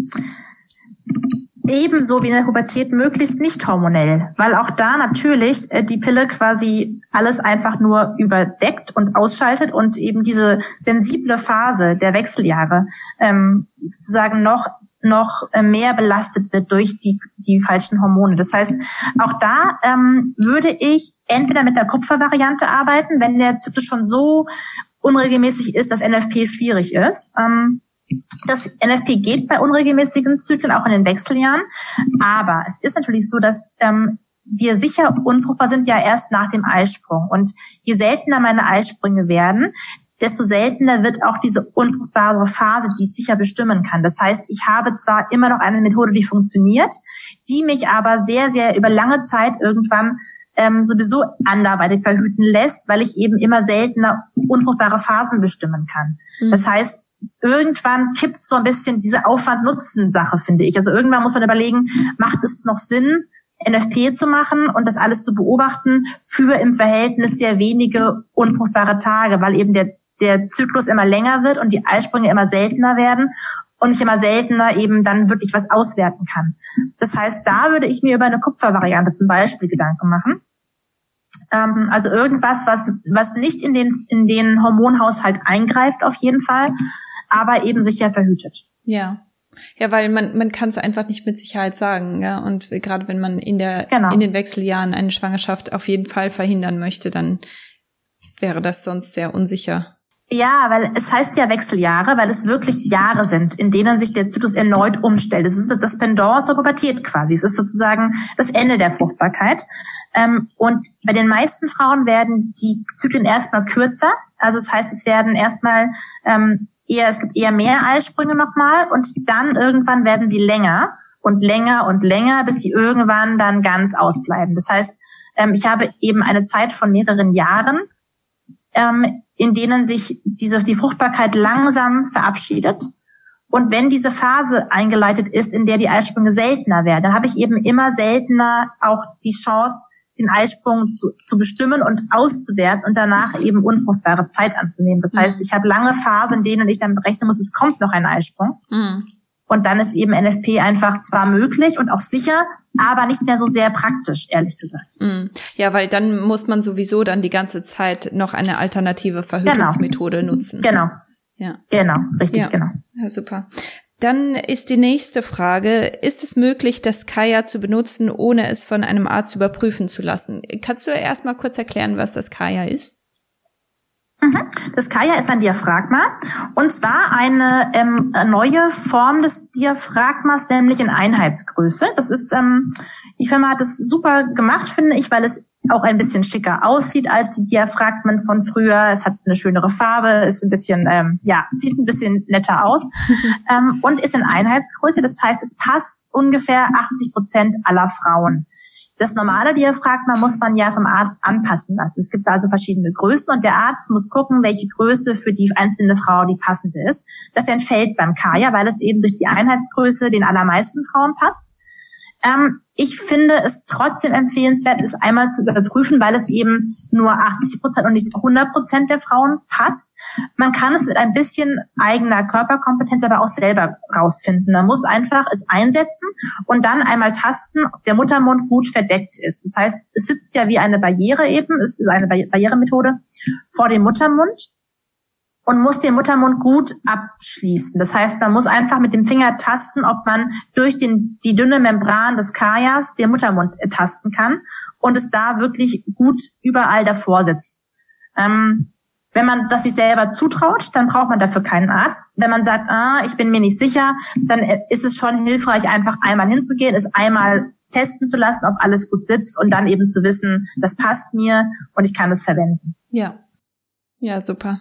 Speaker 2: ebenso wie in der Pubertät möglichst nicht hormonell, weil auch da natürlich äh, die Pille quasi alles einfach nur überdeckt und ausschaltet und eben diese sensible Phase der Wechseljahre ähm, sozusagen noch noch äh, mehr belastet wird durch die, die falschen Hormone. Das heißt, auch da ähm, würde ich entweder mit der Kupfervariante arbeiten, wenn der Zyklus schon so unregelmäßig ist, dass NFP schwierig ist. Ähm, das NFP geht bei unregelmäßigen Zyklen auch in den Wechseljahren, aber es ist natürlich so, dass ähm, wir sicher unfruchtbar sind ja erst nach dem Eisprung. Und je seltener meine Eisprünge werden, desto seltener wird auch diese unfruchtbare Phase, die es sicher bestimmen kann. Das heißt, ich habe zwar immer noch eine Methode, die funktioniert, die mich aber sehr, sehr über lange Zeit irgendwann ähm, sowieso anderweitig verhüten lässt, weil ich eben immer seltener unfruchtbare Phasen bestimmen kann. Mhm. Das heißt, irgendwann kippt so ein bisschen diese Aufwand-Nutzen-Sache, finde ich. Also irgendwann muss man überlegen, macht es noch Sinn, NFP zu machen und das alles zu beobachten für im Verhältnis sehr wenige unfruchtbare Tage, weil eben der der Zyklus immer länger wird und die Eisprünge immer seltener werden und ich immer seltener eben dann wirklich was auswerten kann. Das heißt, da würde ich mir über eine Kupfervariante zum Beispiel Gedanken machen. Ähm, also irgendwas, was, was nicht in den, in den Hormonhaushalt eingreift auf jeden Fall, aber eben sicher verhütet.
Speaker 1: Ja. Ja, weil man, man kann es einfach nicht mit Sicherheit sagen, ja. Und gerade wenn man in der, genau. in den Wechseljahren eine Schwangerschaft auf jeden Fall verhindern möchte, dann wäre das sonst sehr unsicher.
Speaker 2: Ja, weil es heißt ja Wechseljahre, weil es wirklich Jahre sind, in denen sich der Zyklus erneut umstellt. Es ist das Pendant zur Pubertät quasi. Es ist sozusagen das Ende der Fruchtbarkeit. Ähm, und bei den meisten Frauen werden die Zyklen erstmal kürzer. Also das heißt, es werden erstmal ähm, eher, es gibt eher mehr Eisprünge nochmal und dann irgendwann werden sie länger und länger und länger, bis sie irgendwann dann ganz ausbleiben. Das heißt, ähm, ich habe eben eine Zeit von mehreren Jahren, in denen sich diese, die Fruchtbarkeit langsam verabschiedet. Und wenn diese Phase eingeleitet ist, in der die Eisprünge seltener werden, dann habe ich eben immer seltener auch die Chance, den Eisprung zu, zu bestimmen und auszuwerten und danach eben unfruchtbare Zeit anzunehmen. Das mhm. heißt, ich habe lange Phasen, in denen ich dann berechnen muss, es kommt noch ein Eisprung. Mhm. Und dann ist eben NFP einfach zwar möglich und auch sicher, aber nicht mehr so sehr praktisch, ehrlich gesagt.
Speaker 1: Mm. Ja, weil dann muss man sowieso dann die ganze Zeit noch eine alternative Verhütungsmethode
Speaker 2: genau.
Speaker 1: nutzen.
Speaker 2: Genau. Ja. Genau, richtig, ja. genau.
Speaker 1: Ja, super. Dann ist die nächste Frage, ist es möglich, das Kaya zu benutzen, ohne es von einem Arzt überprüfen zu lassen? Kannst du erst mal kurz erklären, was das Kaya ist?
Speaker 2: Mhm. Das Kaya ist ein Diaphragma und zwar eine ähm, neue Form des Diaphragmas, nämlich in Einheitsgröße. Das ist, ähm, die Firma hat es super gemacht, finde ich, weil es auch ein bisschen schicker aussieht als die Diaphragmen von früher. Es hat eine schönere Farbe, ist ein bisschen, ähm, ja, sieht ein bisschen netter aus ähm, und ist in Einheitsgröße. Das heißt, es passt ungefähr 80 Prozent aller Frauen. Das normale Diaphragma muss man ja vom Arzt anpassen lassen. Es gibt also verschiedene Größen und der Arzt muss gucken, welche Größe für die einzelne Frau die passende ist. Das entfällt beim Kaya, weil es eben durch die Einheitsgröße den allermeisten Frauen passt. Ähm, ich finde es trotzdem empfehlenswert, es einmal zu überprüfen, weil es eben nur 80 Prozent und nicht 100 Prozent der Frauen passt. Man kann es mit ein bisschen eigener Körperkompetenz aber auch selber rausfinden. Man muss einfach es einsetzen und dann einmal tasten, ob der Muttermund gut verdeckt ist. Das heißt, es sitzt ja wie eine Barriere eben, es ist eine Barrieremethode vor dem Muttermund und muss den Muttermund gut abschließen. Das heißt, man muss einfach mit dem Finger tasten, ob man durch den, die dünne Membran des Kajas den Muttermund tasten kann und es da wirklich gut überall davor sitzt. Ähm, wenn man das sich selber zutraut, dann braucht man dafür keinen Arzt. Wenn man sagt, ah, ich bin mir nicht sicher, dann ist es schon hilfreich, einfach einmal hinzugehen, es einmal testen zu lassen, ob alles gut sitzt und dann eben zu wissen, das passt mir und ich kann es verwenden.
Speaker 1: Ja. Ja, super.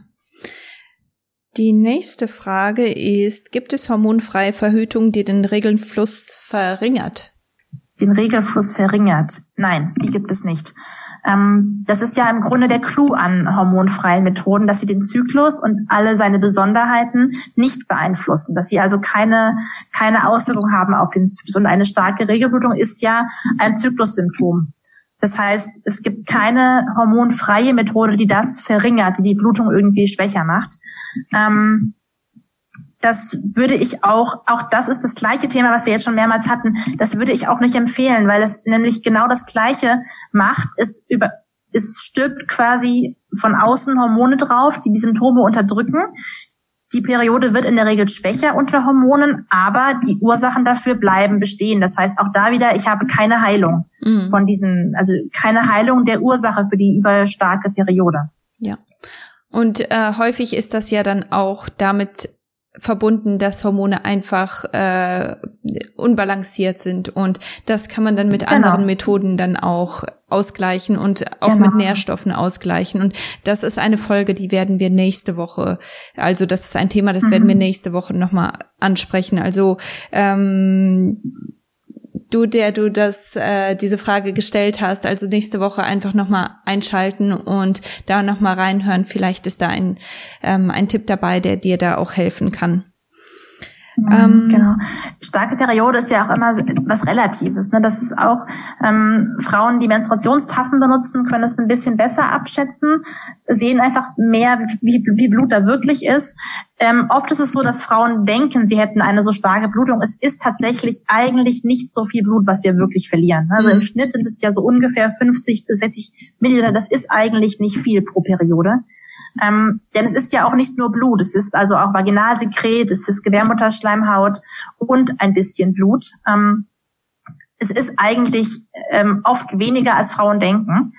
Speaker 1: Die nächste Frage ist, gibt es hormonfreie Verhütung, die den Regelfluss verringert?
Speaker 2: Den Regelfluss verringert? Nein, die gibt es nicht. Ähm, das ist ja im Grunde der Clou an hormonfreien Methoden, dass sie den Zyklus und alle seine Besonderheiten nicht beeinflussen, dass sie also keine, keine Auswirkung haben auf den Zyklus. Und eine starke Regelblutung ist ja ein Zyklussymptom. Das heißt, es gibt keine hormonfreie Methode, die das verringert, die die Blutung irgendwie schwächer macht. Ähm, das würde ich auch, auch das ist das gleiche Thema, was wir jetzt schon mehrmals hatten, das würde ich auch nicht empfehlen, weil es nämlich genau das Gleiche macht. Es über, es stülpt quasi von außen Hormone drauf, die die Symptome unterdrücken. Die Periode wird in der Regel schwächer unter Hormonen, aber die Ursachen dafür bleiben bestehen. Das heißt auch da wieder, ich habe keine Heilung mhm. von diesen, also keine Heilung der Ursache für die überstarke Periode.
Speaker 1: Ja. Und äh, häufig ist das ja dann auch damit verbunden, dass Hormone einfach äh, unbalanciert sind und das kann man dann mit genau. anderen Methoden dann auch ausgleichen und auch genau. mit Nährstoffen ausgleichen und das ist eine Folge, die werden wir nächste Woche, also das ist ein Thema, das mhm. werden wir nächste Woche nochmal ansprechen. Also ähm, du, der du das, äh, diese Frage gestellt hast, also nächste Woche einfach nochmal einschalten und da nochmal reinhören. Vielleicht ist da ein, ähm, ein Tipp dabei, der dir da auch helfen kann.
Speaker 2: Mhm, ähm, genau. Starke Periode ist ja auch immer was Relatives. Ne? Das ist auch ähm, Frauen, die Menstruationstassen benutzen, können es ein bisschen besser abschätzen, sehen einfach mehr, wie, wie Blut da wirklich ist. Ähm, oft ist es so, dass Frauen denken, sie hätten eine so starke Blutung. Es ist tatsächlich eigentlich nicht so viel Blut, was wir wirklich verlieren. Also mhm. im Schnitt sind es ja so ungefähr 50 bis 60 Milliliter. Das ist eigentlich nicht viel pro Periode. Ähm, denn es ist ja auch nicht nur Blut. Es ist also auch Vaginalsekret, es ist Gebärmutterschleimhaut und ein bisschen Blut. Ähm, es ist eigentlich ähm, oft weniger, als Frauen denken.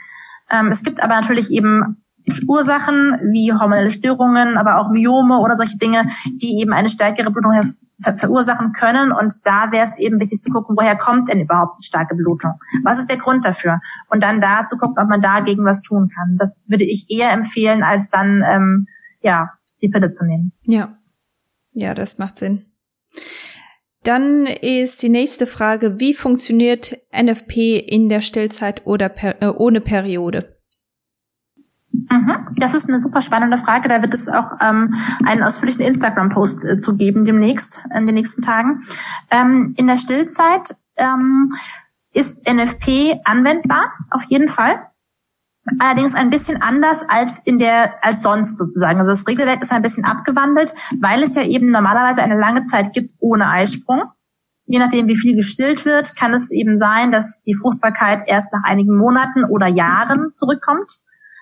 Speaker 2: Ähm, es gibt aber natürlich eben Ursachen wie hormonelle Störungen, aber auch Myome oder solche Dinge, die eben eine stärkere Blutung ver verursachen können. Und da wäre es eben wichtig zu gucken, woher kommt denn überhaupt die starke Blutung? Was ist der Grund dafür? Und dann da zu gucken, ob man dagegen was tun kann. Das würde ich eher empfehlen, als dann ähm, ja die Pille zu nehmen.
Speaker 1: Ja, ja, das macht Sinn. Dann ist die nächste Frage, wie funktioniert NFP in der Stillzeit oder per, äh, ohne Periode?
Speaker 2: Mhm. Das ist eine super spannende Frage. Da wird es auch ähm, einen ausführlichen Instagram-Post äh, zu geben demnächst, in den nächsten Tagen. Ähm, in der Stillzeit ähm, ist NFP anwendbar, auf jeden Fall. Allerdings ein bisschen anders als in der, als sonst sozusagen. Also das Regelwerk ist ein bisschen abgewandelt, weil es ja eben normalerweise eine lange Zeit gibt ohne Eisprung. Je nachdem, wie viel gestillt wird, kann es eben sein, dass die Fruchtbarkeit erst nach einigen Monaten oder Jahren zurückkommt.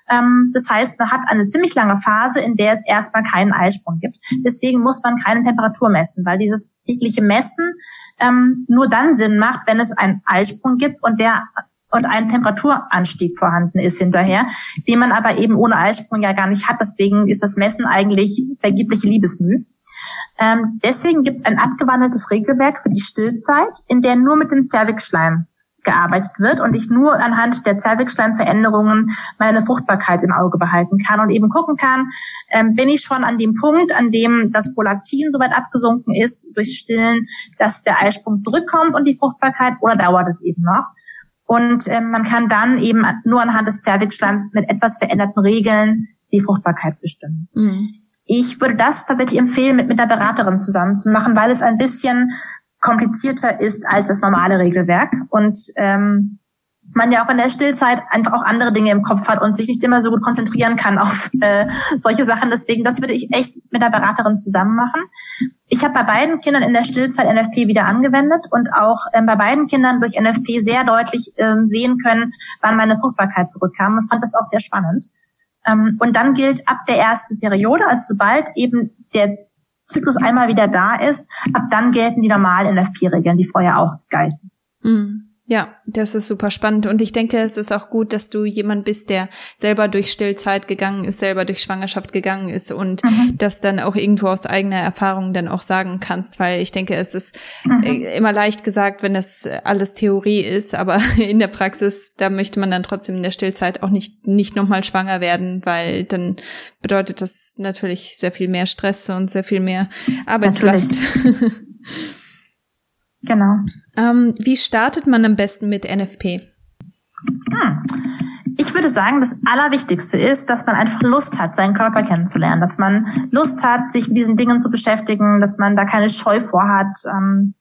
Speaker 2: Ähm, das heißt, man hat eine ziemlich lange Phase, in der es erstmal keinen Eisprung gibt. Deswegen muss man keine Temperatur messen, weil dieses tägliche Messen ähm, nur dann Sinn macht, wenn es einen Eisprung gibt und der und ein Temperaturanstieg vorhanden ist hinterher, den man aber eben ohne Eisprung ja gar nicht hat. Deswegen ist das Messen eigentlich vergebliche Liebesmüh. Ähm, deswegen gibt es ein abgewandeltes Regelwerk für die Stillzeit, in der nur mit dem Zervixschleim gearbeitet wird und ich nur anhand der Zervixschleimveränderungen meine Fruchtbarkeit im Auge behalten kann und eben gucken kann, ähm, bin ich schon an dem Punkt, an dem das Prolaktin soweit abgesunken ist durch Stillen, dass der Eisprung zurückkommt und die Fruchtbarkeit oder dauert es eben noch? Und ähm, man kann dann eben nur anhand des Zervixschleims mit etwas veränderten Regeln die Fruchtbarkeit bestimmen. Mhm. Ich würde das tatsächlich empfehlen, mit, mit einer Beraterin zusammen zu machen, weil es ein bisschen komplizierter ist als das normale Regelwerk und ähm, man ja auch in der Stillzeit einfach auch andere Dinge im Kopf hat und sich nicht immer so gut konzentrieren kann auf äh, solche Sachen. Deswegen, das würde ich echt mit der Beraterin zusammen machen. Ich habe bei beiden Kindern in der Stillzeit NFP wieder angewendet und auch ähm, bei beiden Kindern durch NFP sehr deutlich ähm, sehen können, wann meine Fruchtbarkeit zurückkam und fand das auch sehr spannend. Ähm, und dann gilt ab der ersten Periode, also sobald eben der Zyklus einmal wieder da ist, ab dann gelten die normalen NFP-Regeln, die vorher auch galten.
Speaker 1: Mhm. Ja, das ist super spannend. Und ich denke, es ist auch gut, dass du jemand bist, der selber durch Stillzeit gegangen ist, selber durch Schwangerschaft gegangen ist und mhm. das dann auch irgendwo aus eigener Erfahrung dann auch sagen kannst, weil ich denke, es ist mhm. Äh, immer leicht gesagt, wenn das alles Theorie ist, aber in der Praxis, da möchte man dann trotzdem in der Stillzeit auch nicht, nicht nochmal schwanger werden, weil dann bedeutet das natürlich sehr viel mehr Stress und sehr viel mehr Arbeitslast.
Speaker 2: Genau.
Speaker 1: Ähm, wie startet man am besten mit NFP?
Speaker 2: Hm. Ich würde sagen, das Allerwichtigste ist, dass man einfach Lust hat, seinen Körper kennenzulernen, dass man Lust hat, sich mit diesen Dingen zu beschäftigen, dass man da keine Scheu vorhat. Ähm,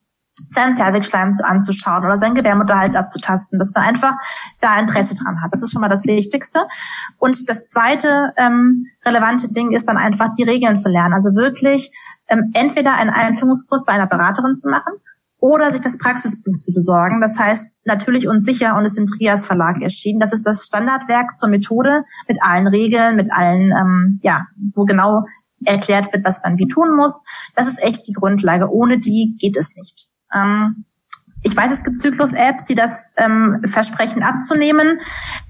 Speaker 2: seinen Zervixschleim anzuschauen oder seinen Gebärmutterhals abzutasten, dass man einfach da Interesse dran hat. Das ist schon mal das Wichtigste. Und das zweite ähm, relevante Ding ist dann einfach die Regeln zu lernen. Also wirklich ähm, entweder einen Einführungskurs bei einer Beraterin zu machen oder sich das Praxisbuch zu besorgen. Das heißt natürlich und sicher und ist im Trias Verlag erschienen. Das ist das Standardwerk zur Methode mit allen Regeln, mit allen, ähm, ja, wo genau erklärt wird, was man wie tun muss. Das ist echt die Grundlage. Ohne die geht es nicht. Ähm, ich weiß, es gibt Zyklus-Apps, die das ähm, versprechen abzunehmen.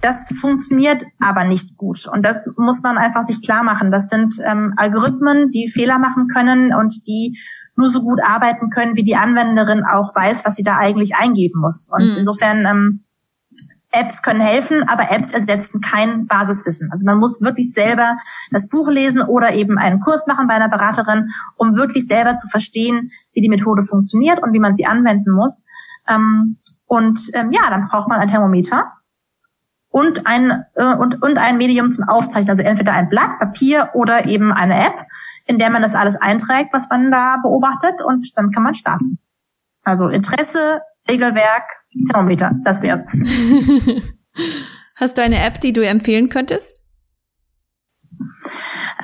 Speaker 2: Das funktioniert aber nicht gut. Und das muss man einfach sich klar machen. Das sind ähm, Algorithmen, die Fehler machen können und die nur so gut arbeiten können, wie die Anwenderin auch weiß, was sie da eigentlich eingeben muss. Und mhm. insofern ähm, Apps können helfen, aber Apps ersetzen kein Basiswissen. Also man muss wirklich selber das Buch lesen oder eben einen Kurs machen bei einer Beraterin, um wirklich selber zu verstehen, wie die Methode funktioniert und wie man sie anwenden muss. Ähm, und ähm, ja, dann braucht man ein Thermometer und ein äh, und und ein Medium zum Aufzeichnen, also entweder ein Blatt Papier oder eben eine App, in der man das alles einträgt, was man da beobachtet und dann kann man starten. Also Interesse, Regelwerk, Thermometer, das wär's.
Speaker 1: Hast du eine App, die du empfehlen könntest?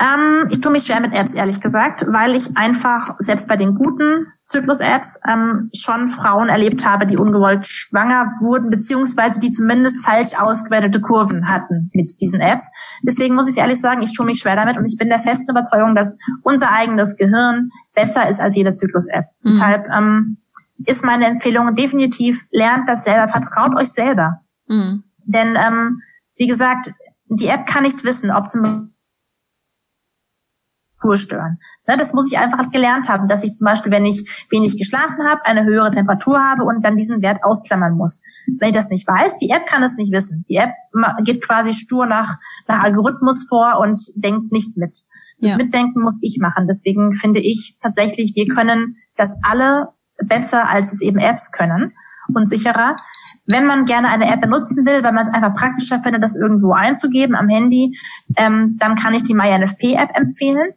Speaker 2: Ähm, ich tue mich schwer mit Apps, ehrlich gesagt, weil ich einfach selbst bei den guten Zyklus-Apps ähm, schon Frauen erlebt habe, die ungewollt schwanger wurden, beziehungsweise die zumindest falsch ausgewertete Kurven hatten mit diesen Apps. Deswegen muss ich ehrlich sagen, ich tue mich schwer damit und ich bin der festen Überzeugung, dass unser eigenes Gehirn besser ist als jede Zyklus-App. Mhm. Deshalb ähm, ist meine Empfehlung definitiv, lernt das selber, vertraut euch selber. Mhm. Denn ähm, wie gesagt, die App kann nicht wissen, ob zum stören. Ne, das muss ich einfach gelernt haben, dass ich zum Beispiel, wenn ich wenig geschlafen habe, eine höhere Temperatur habe und dann diesen Wert ausklammern muss. Wenn ich das nicht weiß, die App kann es nicht wissen. Die App geht quasi stur nach, nach Algorithmus vor und denkt nicht mit. Das ja. Mitdenken muss ich machen. Deswegen finde ich tatsächlich, wir können das alle besser, als es eben Apps können und sicherer. Wenn man gerne eine App benutzen will, weil man es einfach praktischer findet, das irgendwo einzugeben am Handy, ähm, dann kann ich die MyNFP-App empfehlen.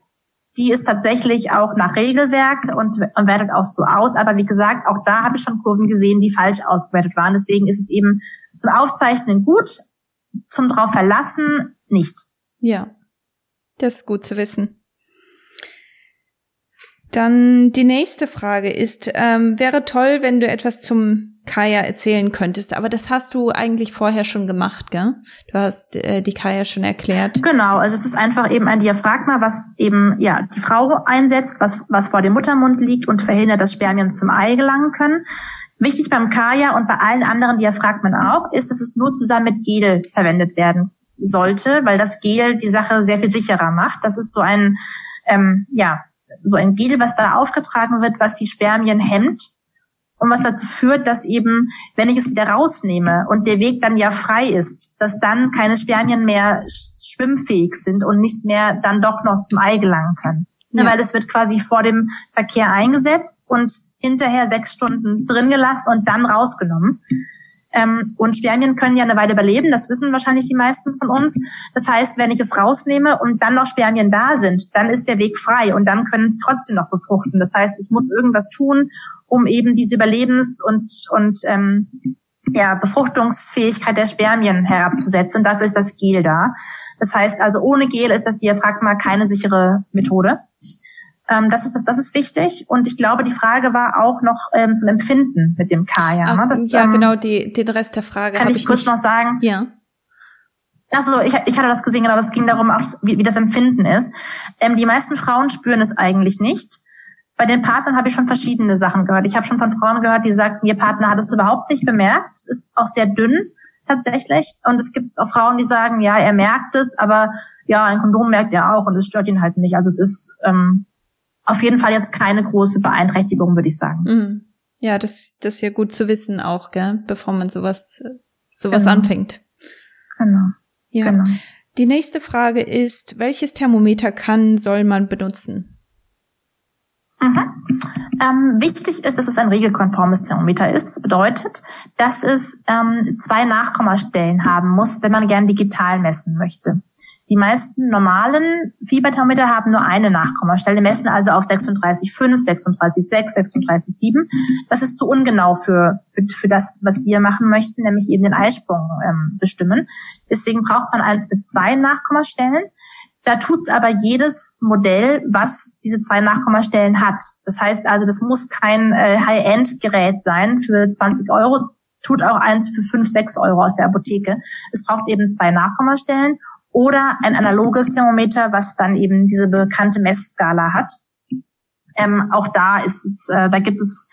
Speaker 2: Die ist tatsächlich auch nach Regelwerk und, und wertet auch so aus. Aber wie gesagt, auch da habe ich schon Kurven gesehen, die falsch ausgewertet waren. Deswegen ist es eben zum Aufzeichnen gut, zum drauf verlassen nicht.
Speaker 1: Ja, das ist gut zu wissen. Dann die nächste Frage ist, ähm, wäre toll, wenn du etwas zum Kaya erzählen könntest, aber das hast du eigentlich vorher schon gemacht, gell? Du hast äh, die Kaya schon erklärt.
Speaker 2: Genau, also es ist einfach eben ein Diaphragma, was eben ja die Frau einsetzt, was was vor dem Muttermund liegt und verhindert, dass Spermien zum Ei gelangen können. Wichtig beim Kaya und bei allen anderen Diaphragmen auch ist, dass es nur zusammen mit Gel verwendet werden sollte, weil das Gel die Sache sehr viel sicherer macht. Das ist so ein ähm, ja so ein Gel, was da aufgetragen wird, was die Spermien hemmt und was dazu führt, dass eben, wenn ich es wieder rausnehme und der Weg dann ja frei ist, dass dann keine Spermien mehr schwimmfähig sind und nicht mehr dann doch noch zum Ei gelangen können. Ja. Weil es wird quasi vor dem Verkehr eingesetzt und hinterher sechs Stunden drin gelassen und dann rausgenommen. Ähm, und Spermien können ja eine Weile überleben, das wissen wahrscheinlich die meisten von uns. Das heißt, wenn ich es rausnehme und dann noch Spermien da sind, dann ist der Weg frei und dann können es trotzdem noch befruchten. Das heißt, ich muss irgendwas tun, um eben diese Überlebens- und, und ähm, ja, Befruchtungsfähigkeit der Spermien herabzusetzen. Dafür ist das Gel da. Das heißt also, ohne Gel ist das Diaphragma keine sichere Methode. Ähm, das, ist, das ist wichtig. Und ich glaube, die Frage war auch noch ähm, zum Empfinden mit dem Kaya.
Speaker 1: Ne? Das, ja, ähm, genau, die, den Rest der Frage.
Speaker 2: Kann ich, ich kurz nicht. noch sagen?
Speaker 1: Ja.
Speaker 2: Also ich, ich hatte das gesehen, genau, das ging darum, auch, wie, wie das Empfinden ist. Ähm, die meisten Frauen spüren es eigentlich nicht. Bei den Partnern habe ich schon verschiedene Sachen gehört. Ich habe schon von Frauen gehört, die sagten, ihr Partner hat es überhaupt nicht bemerkt. Es ist auch sehr dünn tatsächlich. Und es gibt auch Frauen, die sagen, ja, er merkt es, aber ja, ein Kondom merkt er auch und es stört ihn halt nicht. Also es ist ähm, auf jeden Fall jetzt keine große Beeinträchtigung, würde ich sagen. Mhm.
Speaker 1: Ja, das, das ist ja gut zu wissen auch, gell, bevor man sowas, sowas genau. anfängt.
Speaker 2: Genau.
Speaker 1: Ja. Genau. Die nächste Frage ist, welches Thermometer kann, soll man benutzen?
Speaker 2: Mhm. Ähm, wichtig ist, dass es ein regelkonformes Thermometer ist. Das bedeutet, dass es ähm, zwei Nachkommastellen haben muss, wenn man gern digital messen möchte. Die meisten normalen Fieberthermometer haben nur eine Nachkommastelle, messen also auf 36,5, 36,6, 36,7. Das ist zu ungenau für, für, für das, was wir machen möchten, nämlich eben den Eisprung ähm, bestimmen. Deswegen braucht man eins mit zwei Nachkommastellen. Da tut's aber jedes Modell, was diese zwei Nachkommastellen hat. Das heißt also, das muss kein äh, High-End-Gerät sein für 20 Euro. Tut auch eins für 5, 6 Euro aus der Apotheke. Es braucht eben zwei Nachkommastellen oder ein analoges Thermometer, was dann eben diese bekannte Messskala hat. Ähm, auch da ist es, äh, da gibt es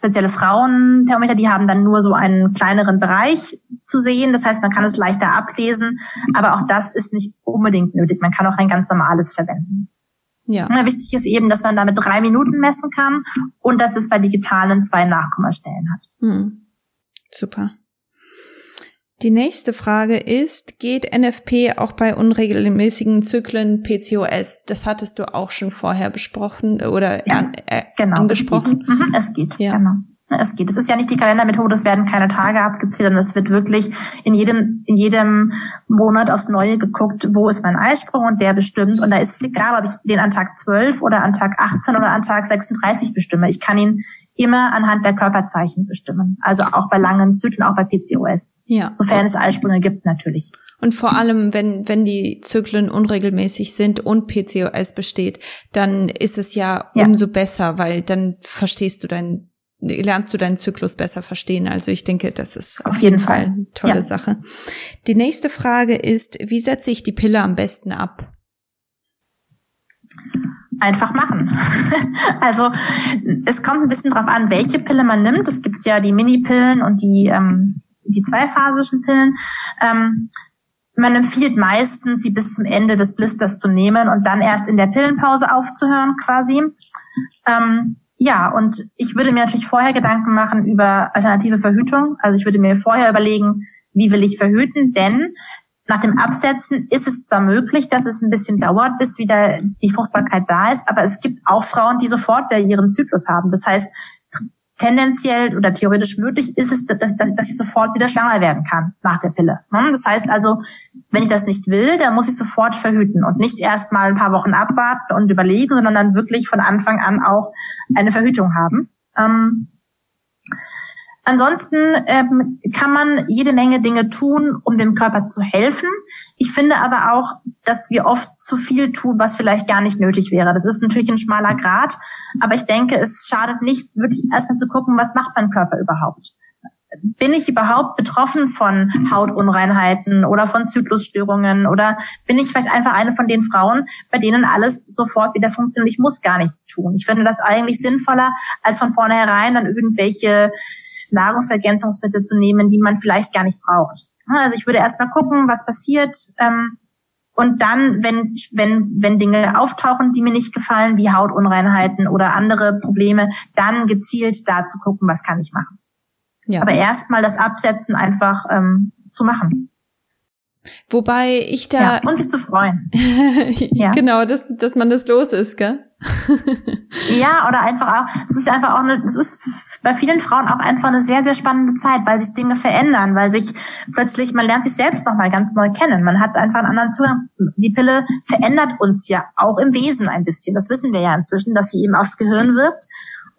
Speaker 2: spezielle Frauenthermometer, die haben dann nur so einen kleineren Bereich zu sehen. Das heißt, man kann es leichter ablesen, aber auch das ist nicht unbedingt nötig. Man kann auch ein ganz normales verwenden. Ja. Wichtig ist eben, dass man damit drei Minuten messen kann und dass es bei digitalen zwei Nachkommastellen hat. Hm.
Speaker 1: Super. Die nächste Frage ist, geht NFP auch bei unregelmäßigen Zyklen PCOS? Das hattest du auch schon vorher besprochen oder ja,
Speaker 2: äh, genau, angesprochen. Es geht, mhm, es geht ja. genau. Es geht. Es ist ja nicht die Kalendermethode, es werden keine Tage abgezählt, sondern es wird wirklich in jedem, in jedem Monat aufs Neue geguckt, wo ist mein Eisprung und der bestimmt. Und da ist es egal, ob ich den an Tag 12 oder an Tag 18 oder an Tag 36 bestimme. Ich kann ihn immer anhand der Körperzeichen bestimmen. Also auch bei langen Zyklen, auch bei PCOS. Ja. Sofern es Eisprünge gibt, natürlich.
Speaker 1: Und vor allem, wenn, wenn die Zyklen unregelmäßig sind und PCOS besteht, dann ist es ja, ja. umso besser, weil dann verstehst du dein lernst du deinen Zyklus besser verstehen. Also ich denke, das ist auf, auf jeden Fall eine tolle ja. Sache. Die nächste Frage ist, wie setze ich die Pille am besten ab?
Speaker 2: Einfach machen. also es kommt ein bisschen drauf an, welche Pille man nimmt. Es gibt ja die Mini-Pillen und die, ähm, die zweiphasischen Pillen. Ähm, man empfiehlt meistens, sie bis zum Ende des Blisters zu nehmen und dann erst in der Pillenpause aufzuhören quasi. Ähm, ja, und ich würde mir natürlich vorher Gedanken machen über alternative Verhütung. Also ich würde mir vorher überlegen, wie will ich verhüten, denn nach dem Absetzen ist es zwar möglich, dass es ein bisschen dauert, bis wieder die Fruchtbarkeit da ist, aber es gibt auch Frauen, die sofort wieder ihren Zyklus haben. Das heißt, tendenziell oder theoretisch möglich ist es, dass, dass, dass ich sofort wieder schwanger werden kann nach der Pille. Ne? Das heißt also, wenn ich das nicht will, dann muss ich sofort verhüten und nicht erst mal ein paar Wochen abwarten und überlegen, sondern dann wirklich von Anfang an auch eine Verhütung haben. Ähm, Ansonsten ähm, kann man jede Menge Dinge tun, um dem Körper zu helfen. Ich finde aber auch, dass wir oft zu viel tun, was vielleicht gar nicht nötig wäre. Das ist natürlich ein schmaler Grad, aber ich denke, es schadet nichts, wirklich erstmal zu gucken, was macht mein Körper überhaupt bin ich überhaupt betroffen von Hautunreinheiten oder von Zyklusstörungen oder bin ich vielleicht einfach eine von den Frauen, bei denen alles sofort wieder funktioniert? Ich muss gar nichts tun. Ich finde das eigentlich sinnvoller, als von vornherein dann irgendwelche Nahrungsergänzungsmittel zu nehmen, die man vielleicht gar nicht braucht. Also ich würde erstmal gucken, was passiert. Ähm, und dann, wenn, wenn, wenn Dinge auftauchen, die mir nicht gefallen, wie Hautunreinheiten oder andere Probleme, dann gezielt da zu gucken, was kann ich machen. Ja. Aber erstmal das Absetzen einfach ähm, zu machen.
Speaker 1: Wobei ich da.
Speaker 2: Ja, und sich zu freuen.
Speaker 1: ja. Genau, dass, dass man das los ist, gell?
Speaker 2: ja, oder einfach auch, es ist einfach auch eine, es ist bei vielen Frauen auch einfach eine sehr, sehr spannende Zeit, weil sich Dinge verändern, weil sich plötzlich, man lernt sich selbst nochmal ganz neu kennen. Man hat einfach einen anderen Zugang. Die Pille verändert uns ja auch im Wesen ein bisschen. Das wissen wir ja inzwischen, dass sie eben aufs Gehirn wirkt.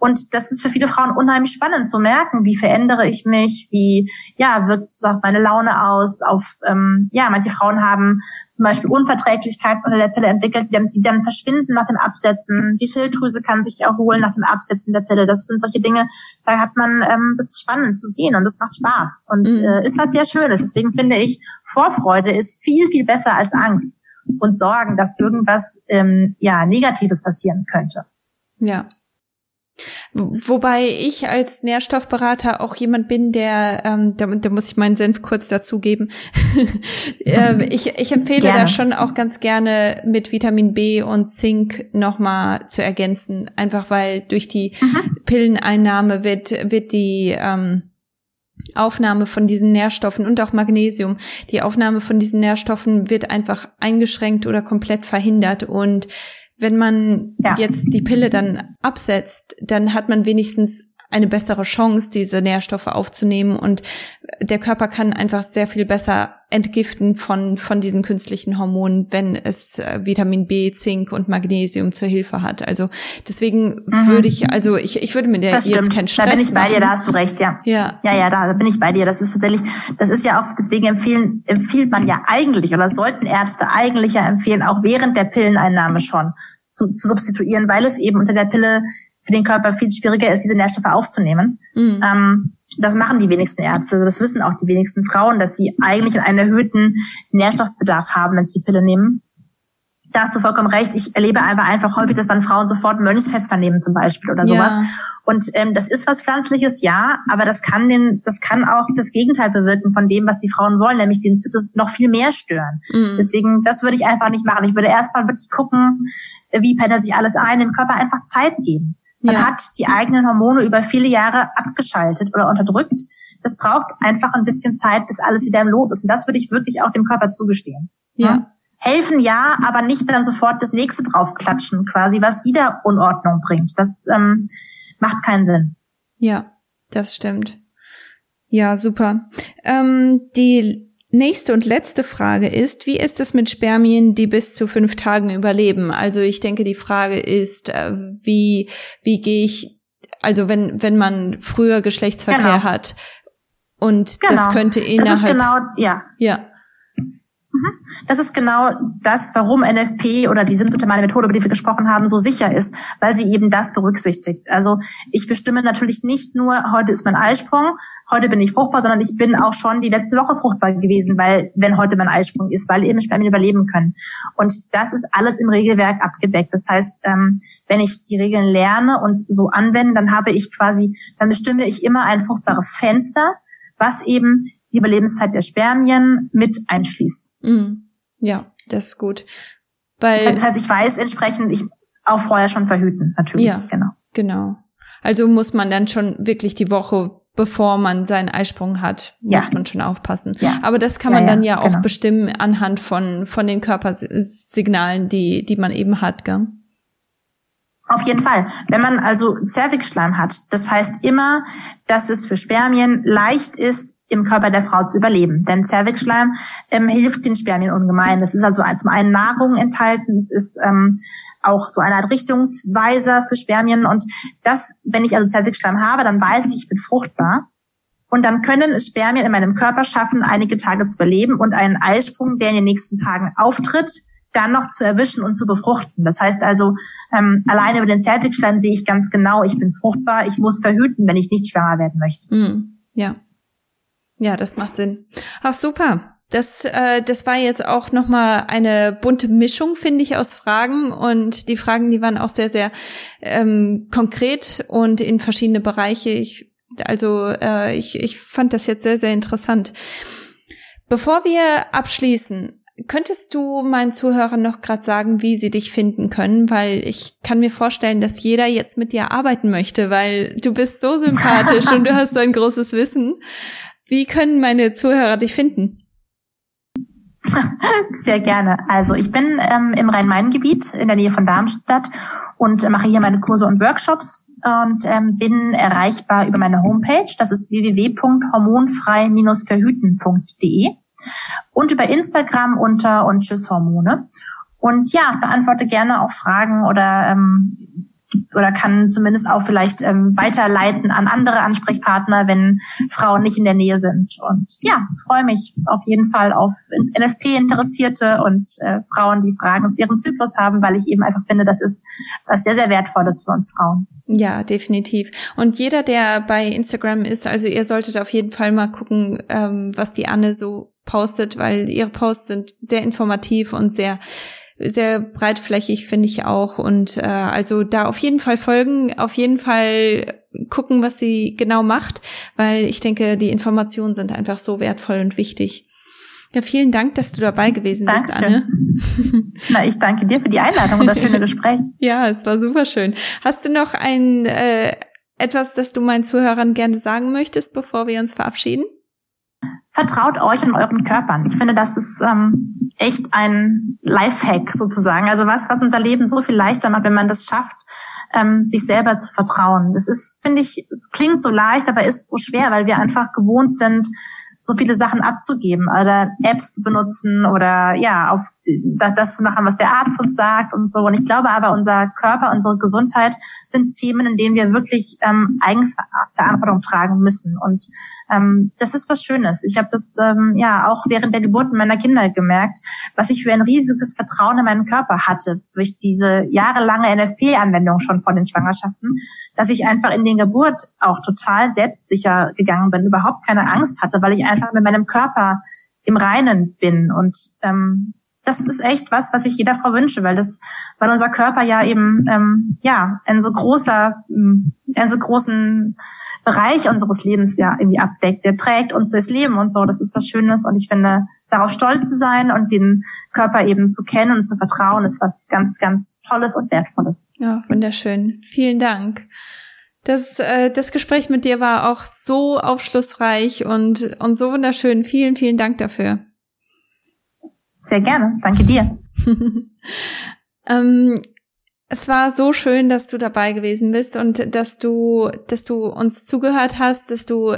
Speaker 2: Und das ist für viele Frauen unheimlich spannend zu merken, wie verändere ich mich, wie ja wirkt es auf meine Laune aus, auf ähm, ja manche Frauen haben zum Beispiel Unverträglichkeiten unter der Pille entwickelt, die dann, die dann verschwinden nach dem Absetzen. Die Schilddrüse kann sich erholen nach dem Absetzen der Pille. Das sind solche Dinge, da hat man ähm, das ist spannend zu sehen und das macht Spaß und mhm. äh, ist was sehr Schönes. Deswegen finde ich Vorfreude ist viel viel besser als Angst und Sorgen, dass irgendwas ähm, ja Negatives passieren könnte.
Speaker 1: Ja, Wobei ich als Nährstoffberater auch jemand bin, der, ähm, da, da muss ich meinen Senf kurz dazugeben. ähm, ich, ich empfehle gerne. da schon auch ganz gerne mit Vitamin B und Zink nochmal zu ergänzen. Einfach weil durch die mhm. Pilleneinnahme wird, wird die ähm, Aufnahme von diesen Nährstoffen und auch Magnesium, die Aufnahme von diesen Nährstoffen wird einfach eingeschränkt oder komplett verhindert und wenn man ja. jetzt die Pille dann absetzt, dann hat man wenigstens eine bessere Chance, diese Nährstoffe aufzunehmen und der Körper kann einfach sehr viel besser entgiften von, von diesen künstlichen Hormonen, wenn es äh, Vitamin B, Zink und Magnesium zur Hilfe hat. Also deswegen mhm. würde ich, also ich, ich würde mir der jetzt keinen Stress
Speaker 2: Da bin ich bei
Speaker 1: machen.
Speaker 2: dir, da hast du recht, ja.
Speaker 1: Ja.
Speaker 2: Ja, ja, da bin ich bei dir. Das ist tatsächlich, das ist ja auch, deswegen empfehlen, empfiehlt man ja eigentlich oder sollten Ärzte eigentlich ja empfehlen, auch während der Pilleneinnahme schon zu, zu substituieren, weil es eben unter der Pille für den Körper viel schwieriger ist, diese Nährstoffe aufzunehmen. Mhm. Ähm, das machen die wenigsten Ärzte, das wissen auch die wenigsten Frauen, dass sie eigentlich einen erhöhten Nährstoffbedarf haben, wenn sie die Pille nehmen da hast du vollkommen recht. Ich erlebe einfach einfach häufig, dass dann Frauen sofort Mönchspfeffer nehmen zum Beispiel oder sowas. Ja. Und ähm, das ist was Pflanzliches, ja, aber das kann den, das kann auch das Gegenteil bewirken von dem, was die Frauen wollen, nämlich den Zyklus noch viel mehr stören. Mhm. Deswegen, das würde ich einfach nicht machen. Ich würde erstmal wirklich gucken, wie pendelt sich alles ein, dem Körper einfach Zeit geben. Man ja. hat die eigenen Hormone über viele Jahre abgeschaltet oder unterdrückt. Das braucht einfach ein bisschen Zeit, bis alles wieder im Lot ist. Und das würde ich wirklich auch dem Körper zugestehen.
Speaker 1: Ja. ja
Speaker 2: helfen ja, aber nicht dann sofort das nächste draufklatschen, quasi, was wieder Unordnung bringt. Das ähm, macht keinen Sinn.
Speaker 1: Ja, das stimmt. Ja, super. Ähm, die nächste und letzte Frage ist, wie ist es mit Spermien, die bis zu fünf Tagen überleben? Also ich denke, die Frage ist, äh, wie, wie gehe ich, also wenn, wenn man früher Geschlechtsverkehr genau. hat und genau. das könnte innerhalb... Das
Speaker 2: ist genau, ja.
Speaker 1: Ja.
Speaker 2: Mhm. Das ist genau das, warum NFP oder die symptomale Methode, über die wir gesprochen haben, so sicher ist, weil sie eben das berücksichtigt. Also ich bestimme natürlich nicht nur, heute ist mein Eisprung, heute bin ich fruchtbar, sondern ich bin auch schon die letzte Woche fruchtbar gewesen, weil, wenn heute mein Eisprung ist, weil eben Spermien überleben können. Und das ist alles im Regelwerk abgedeckt. Das heißt, ähm, wenn ich die Regeln lerne und so anwende, dann habe ich quasi, dann bestimme ich immer ein fruchtbares Fenster, was eben die Überlebenszeit der Spermien mit einschließt.
Speaker 1: Mhm. Ja, das ist gut.
Speaker 2: Weil das heißt, ich weiß entsprechend, ich muss auch vorher schon verhüten, natürlich. Ja,
Speaker 1: genau. Genau. Also muss man dann schon wirklich die Woche, bevor man seinen Eisprung hat, muss ja. man schon aufpassen. Ja. Aber das kann man ja, dann ja auch genau. bestimmen anhand von, von den Körpersignalen, die, die man eben hat, gell?
Speaker 2: Auf jeden Fall. Wenn man also Zervixschleim hat, das heißt immer, dass es für Spermien leicht ist, im Körper der Frau zu überleben. Denn Zervixschleim ähm, hilft den Spermien ungemein. Es ist also zum einen Nahrung enthalten, es ist ähm, auch so eine Art Richtungsweiser für Spermien. Und das, wenn ich also Zervixschleim habe, dann weiß ich, ich bin fruchtbar. Und dann können es Spermien in meinem Körper schaffen, einige Tage zu überleben und einen Eisprung, der in den nächsten Tagen auftritt, dann noch zu erwischen und zu befruchten. Das heißt also, ähm, alleine über den Zervixschleim sehe ich ganz genau, ich bin fruchtbar, ich muss verhüten, wenn ich nicht schwanger werden möchte.
Speaker 1: Mm, ja. Ja, das macht Sinn. Ach super. Das, äh, das war jetzt auch nochmal eine bunte Mischung, finde ich, aus Fragen. Und die Fragen, die waren auch sehr, sehr ähm, konkret und in verschiedene Bereiche. Ich, also äh, ich, ich fand das jetzt sehr, sehr interessant. Bevor wir abschließen, könntest du meinen Zuhörern noch gerade sagen, wie sie dich finden können? Weil ich kann mir vorstellen, dass jeder jetzt mit dir arbeiten möchte, weil du bist so sympathisch und du hast so ein großes Wissen. Wie können meine Zuhörer dich finden?
Speaker 2: Sehr gerne. Also ich bin ähm, im Rhein-Main-Gebiet in der Nähe von Darmstadt und mache hier meine Kurse und Workshops und ähm, bin erreichbar über meine Homepage. Das ist www.hormonfrei-verhüten.de und über Instagram unter und Tschüss Hormone. Und ja, beantworte gerne auch Fragen oder ähm, oder kann zumindest auch vielleicht ähm, weiterleiten an andere Ansprechpartner, wenn Frauen nicht in der Nähe sind. Und ja, freue mich auf jeden Fall auf NFP-Interessierte und äh, Frauen, die Fragen zu ihrem Zyklus haben, weil ich eben einfach finde, das ist was sehr, sehr Wertvolles für uns Frauen.
Speaker 1: Ja, definitiv. Und jeder, der bei Instagram ist, also ihr solltet auf jeden Fall mal gucken, ähm, was die Anne so postet, weil ihre Posts sind sehr informativ und sehr sehr breitflächig, finde ich auch. Und äh, also da auf jeden Fall folgen, auf jeden Fall gucken, was sie genau macht, weil ich denke, die Informationen sind einfach so wertvoll und wichtig. Ja, vielen Dank, dass du dabei gewesen bist, Anne.
Speaker 2: Na, ich danke dir für die Einladung und das schöne Gespräch.
Speaker 1: ja, es war super schön. Hast du noch ein äh, etwas, das du meinen Zuhörern gerne sagen möchtest, bevor wir uns verabschieden?
Speaker 2: Vertraut euch und euren Körpern. Ich finde, das ist ähm, echt ein Lifehack sozusagen. Also was, was unser Leben so viel leichter macht, wenn man das schafft, ähm, sich selber zu vertrauen. Das ist, finde ich, es klingt so leicht, aber ist so schwer, weil wir einfach gewohnt sind, so viele Sachen abzugeben oder Apps zu benutzen oder ja, auf das, zu machen, was der Arzt uns sagt und so. Und ich glaube aber, unser Körper, unsere Gesundheit sind Themen, in denen wir wirklich ähm, Eigenverantwortung tragen müssen. Und ähm, das ist was Schönes. Ich habe das ähm, ja auch während der Geburten meiner Kinder gemerkt, was ich für ein riesiges Vertrauen in meinen Körper hatte durch diese jahrelange NFP-Anwendung schon von den Schwangerschaften, dass ich einfach in den Geburt auch total selbstsicher gegangen bin, überhaupt keine Angst hatte, weil ich einfach mit meinem Körper im Reinen bin. Und ähm, das ist echt was, was ich jeder Frau wünsche, weil das, weil unser Körper ja eben ähm, ja ein so großer, ähm, so großen Bereich unseres Lebens ja irgendwie abdeckt. Der trägt uns durchs Leben und so. Das ist was Schönes und ich finde, darauf stolz zu sein und den Körper eben zu kennen und zu vertrauen, ist was ganz, ganz Tolles und Wertvolles.
Speaker 1: Ja, wunderschön. Vielen Dank. Das, äh, das Gespräch mit dir war auch so aufschlussreich und, und so wunderschön. Vielen, vielen Dank dafür.
Speaker 2: Sehr gerne. Danke dir.
Speaker 1: ähm, es war so schön, dass du dabei gewesen bist und dass du, dass du uns zugehört hast, dass du,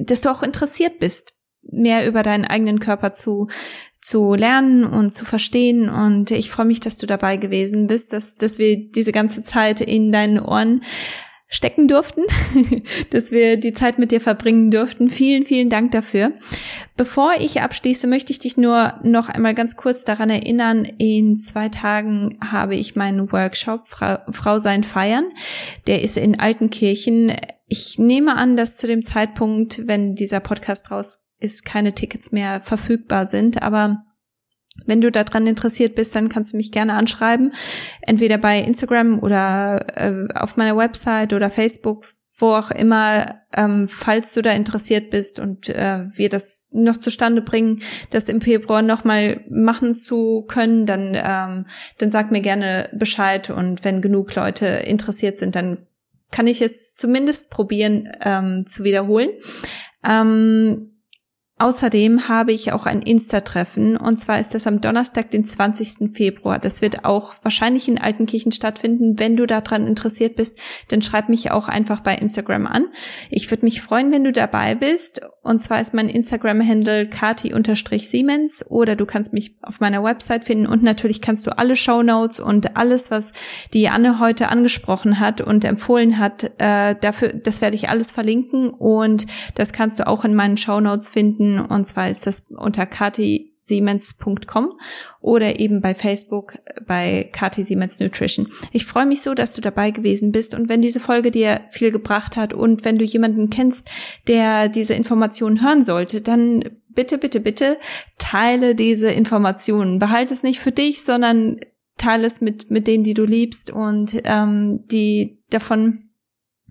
Speaker 1: dass du auch interessiert bist, mehr über deinen eigenen Körper zu, zu lernen und zu verstehen. Und ich freue mich, dass du dabei gewesen bist, dass, dass wir diese ganze Zeit in deinen Ohren stecken durften, dass wir die Zeit mit dir verbringen durften. Vielen, vielen Dank dafür. Bevor ich abschließe, möchte ich dich nur noch einmal ganz kurz daran erinnern, in zwei Tagen habe ich meinen Workshop Frau, Frau sein feiern. Der ist in Altenkirchen. Ich nehme an, dass zu dem Zeitpunkt, wenn dieser Podcast raus ist, keine Tickets mehr verfügbar sind, aber wenn du daran interessiert bist, dann kannst du mich gerne anschreiben, entweder bei Instagram oder äh, auf meiner Website oder Facebook, wo auch immer, ähm, falls du da interessiert bist und äh, wir das noch zustande bringen, das im Februar nochmal machen zu können, dann, ähm, dann sag mir gerne Bescheid und wenn genug Leute interessiert sind, dann kann ich es zumindest probieren ähm, zu wiederholen. Ähm, Außerdem habe ich auch ein Insta-Treffen und zwar ist das am Donnerstag, den 20. Februar. Das wird auch wahrscheinlich in Altenkirchen stattfinden. Wenn du daran interessiert bist, dann schreib mich auch einfach bei Instagram an. Ich würde mich freuen, wenn du dabei bist. Und zwar ist mein Instagram-Handle kati-siemens oder du kannst mich auf meiner Website finden und natürlich kannst du alle Show Notes und alles, was die Anne heute angesprochen hat und empfohlen hat, äh, dafür, das werde ich alles verlinken und das kannst du auch in meinen Show Notes finden finden. Und zwar ist das unter katisiemens.com oder eben bei Facebook bei Kati Siemens Nutrition. Ich freue mich so, dass du dabei gewesen bist und wenn diese Folge dir viel gebracht hat und wenn du jemanden kennst, der diese Informationen hören sollte, dann bitte, bitte, bitte teile diese Informationen. Behalte es nicht für dich, sondern teile es mit, mit denen, die du liebst und ähm, die davon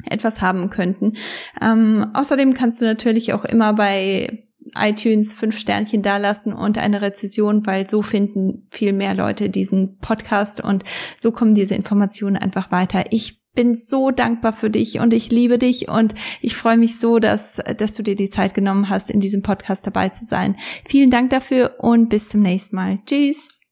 Speaker 1: etwas haben könnten. Ähm, außerdem kannst du natürlich auch immer bei iTunes fünf Sternchen dalassen und eine Rezession, weil so finden viel mehr Leute diesen Podcast und so kommen diese Informationen einfach weiter. Ich bin so dankbar für dich und ich liebe dich und ich freue mich so, dass, dass du dir die Zeit genommen hast, in diesem Podcast dabei zu sein. Vielen Dank dafür und bis zum nächsten Mal. Tschüss.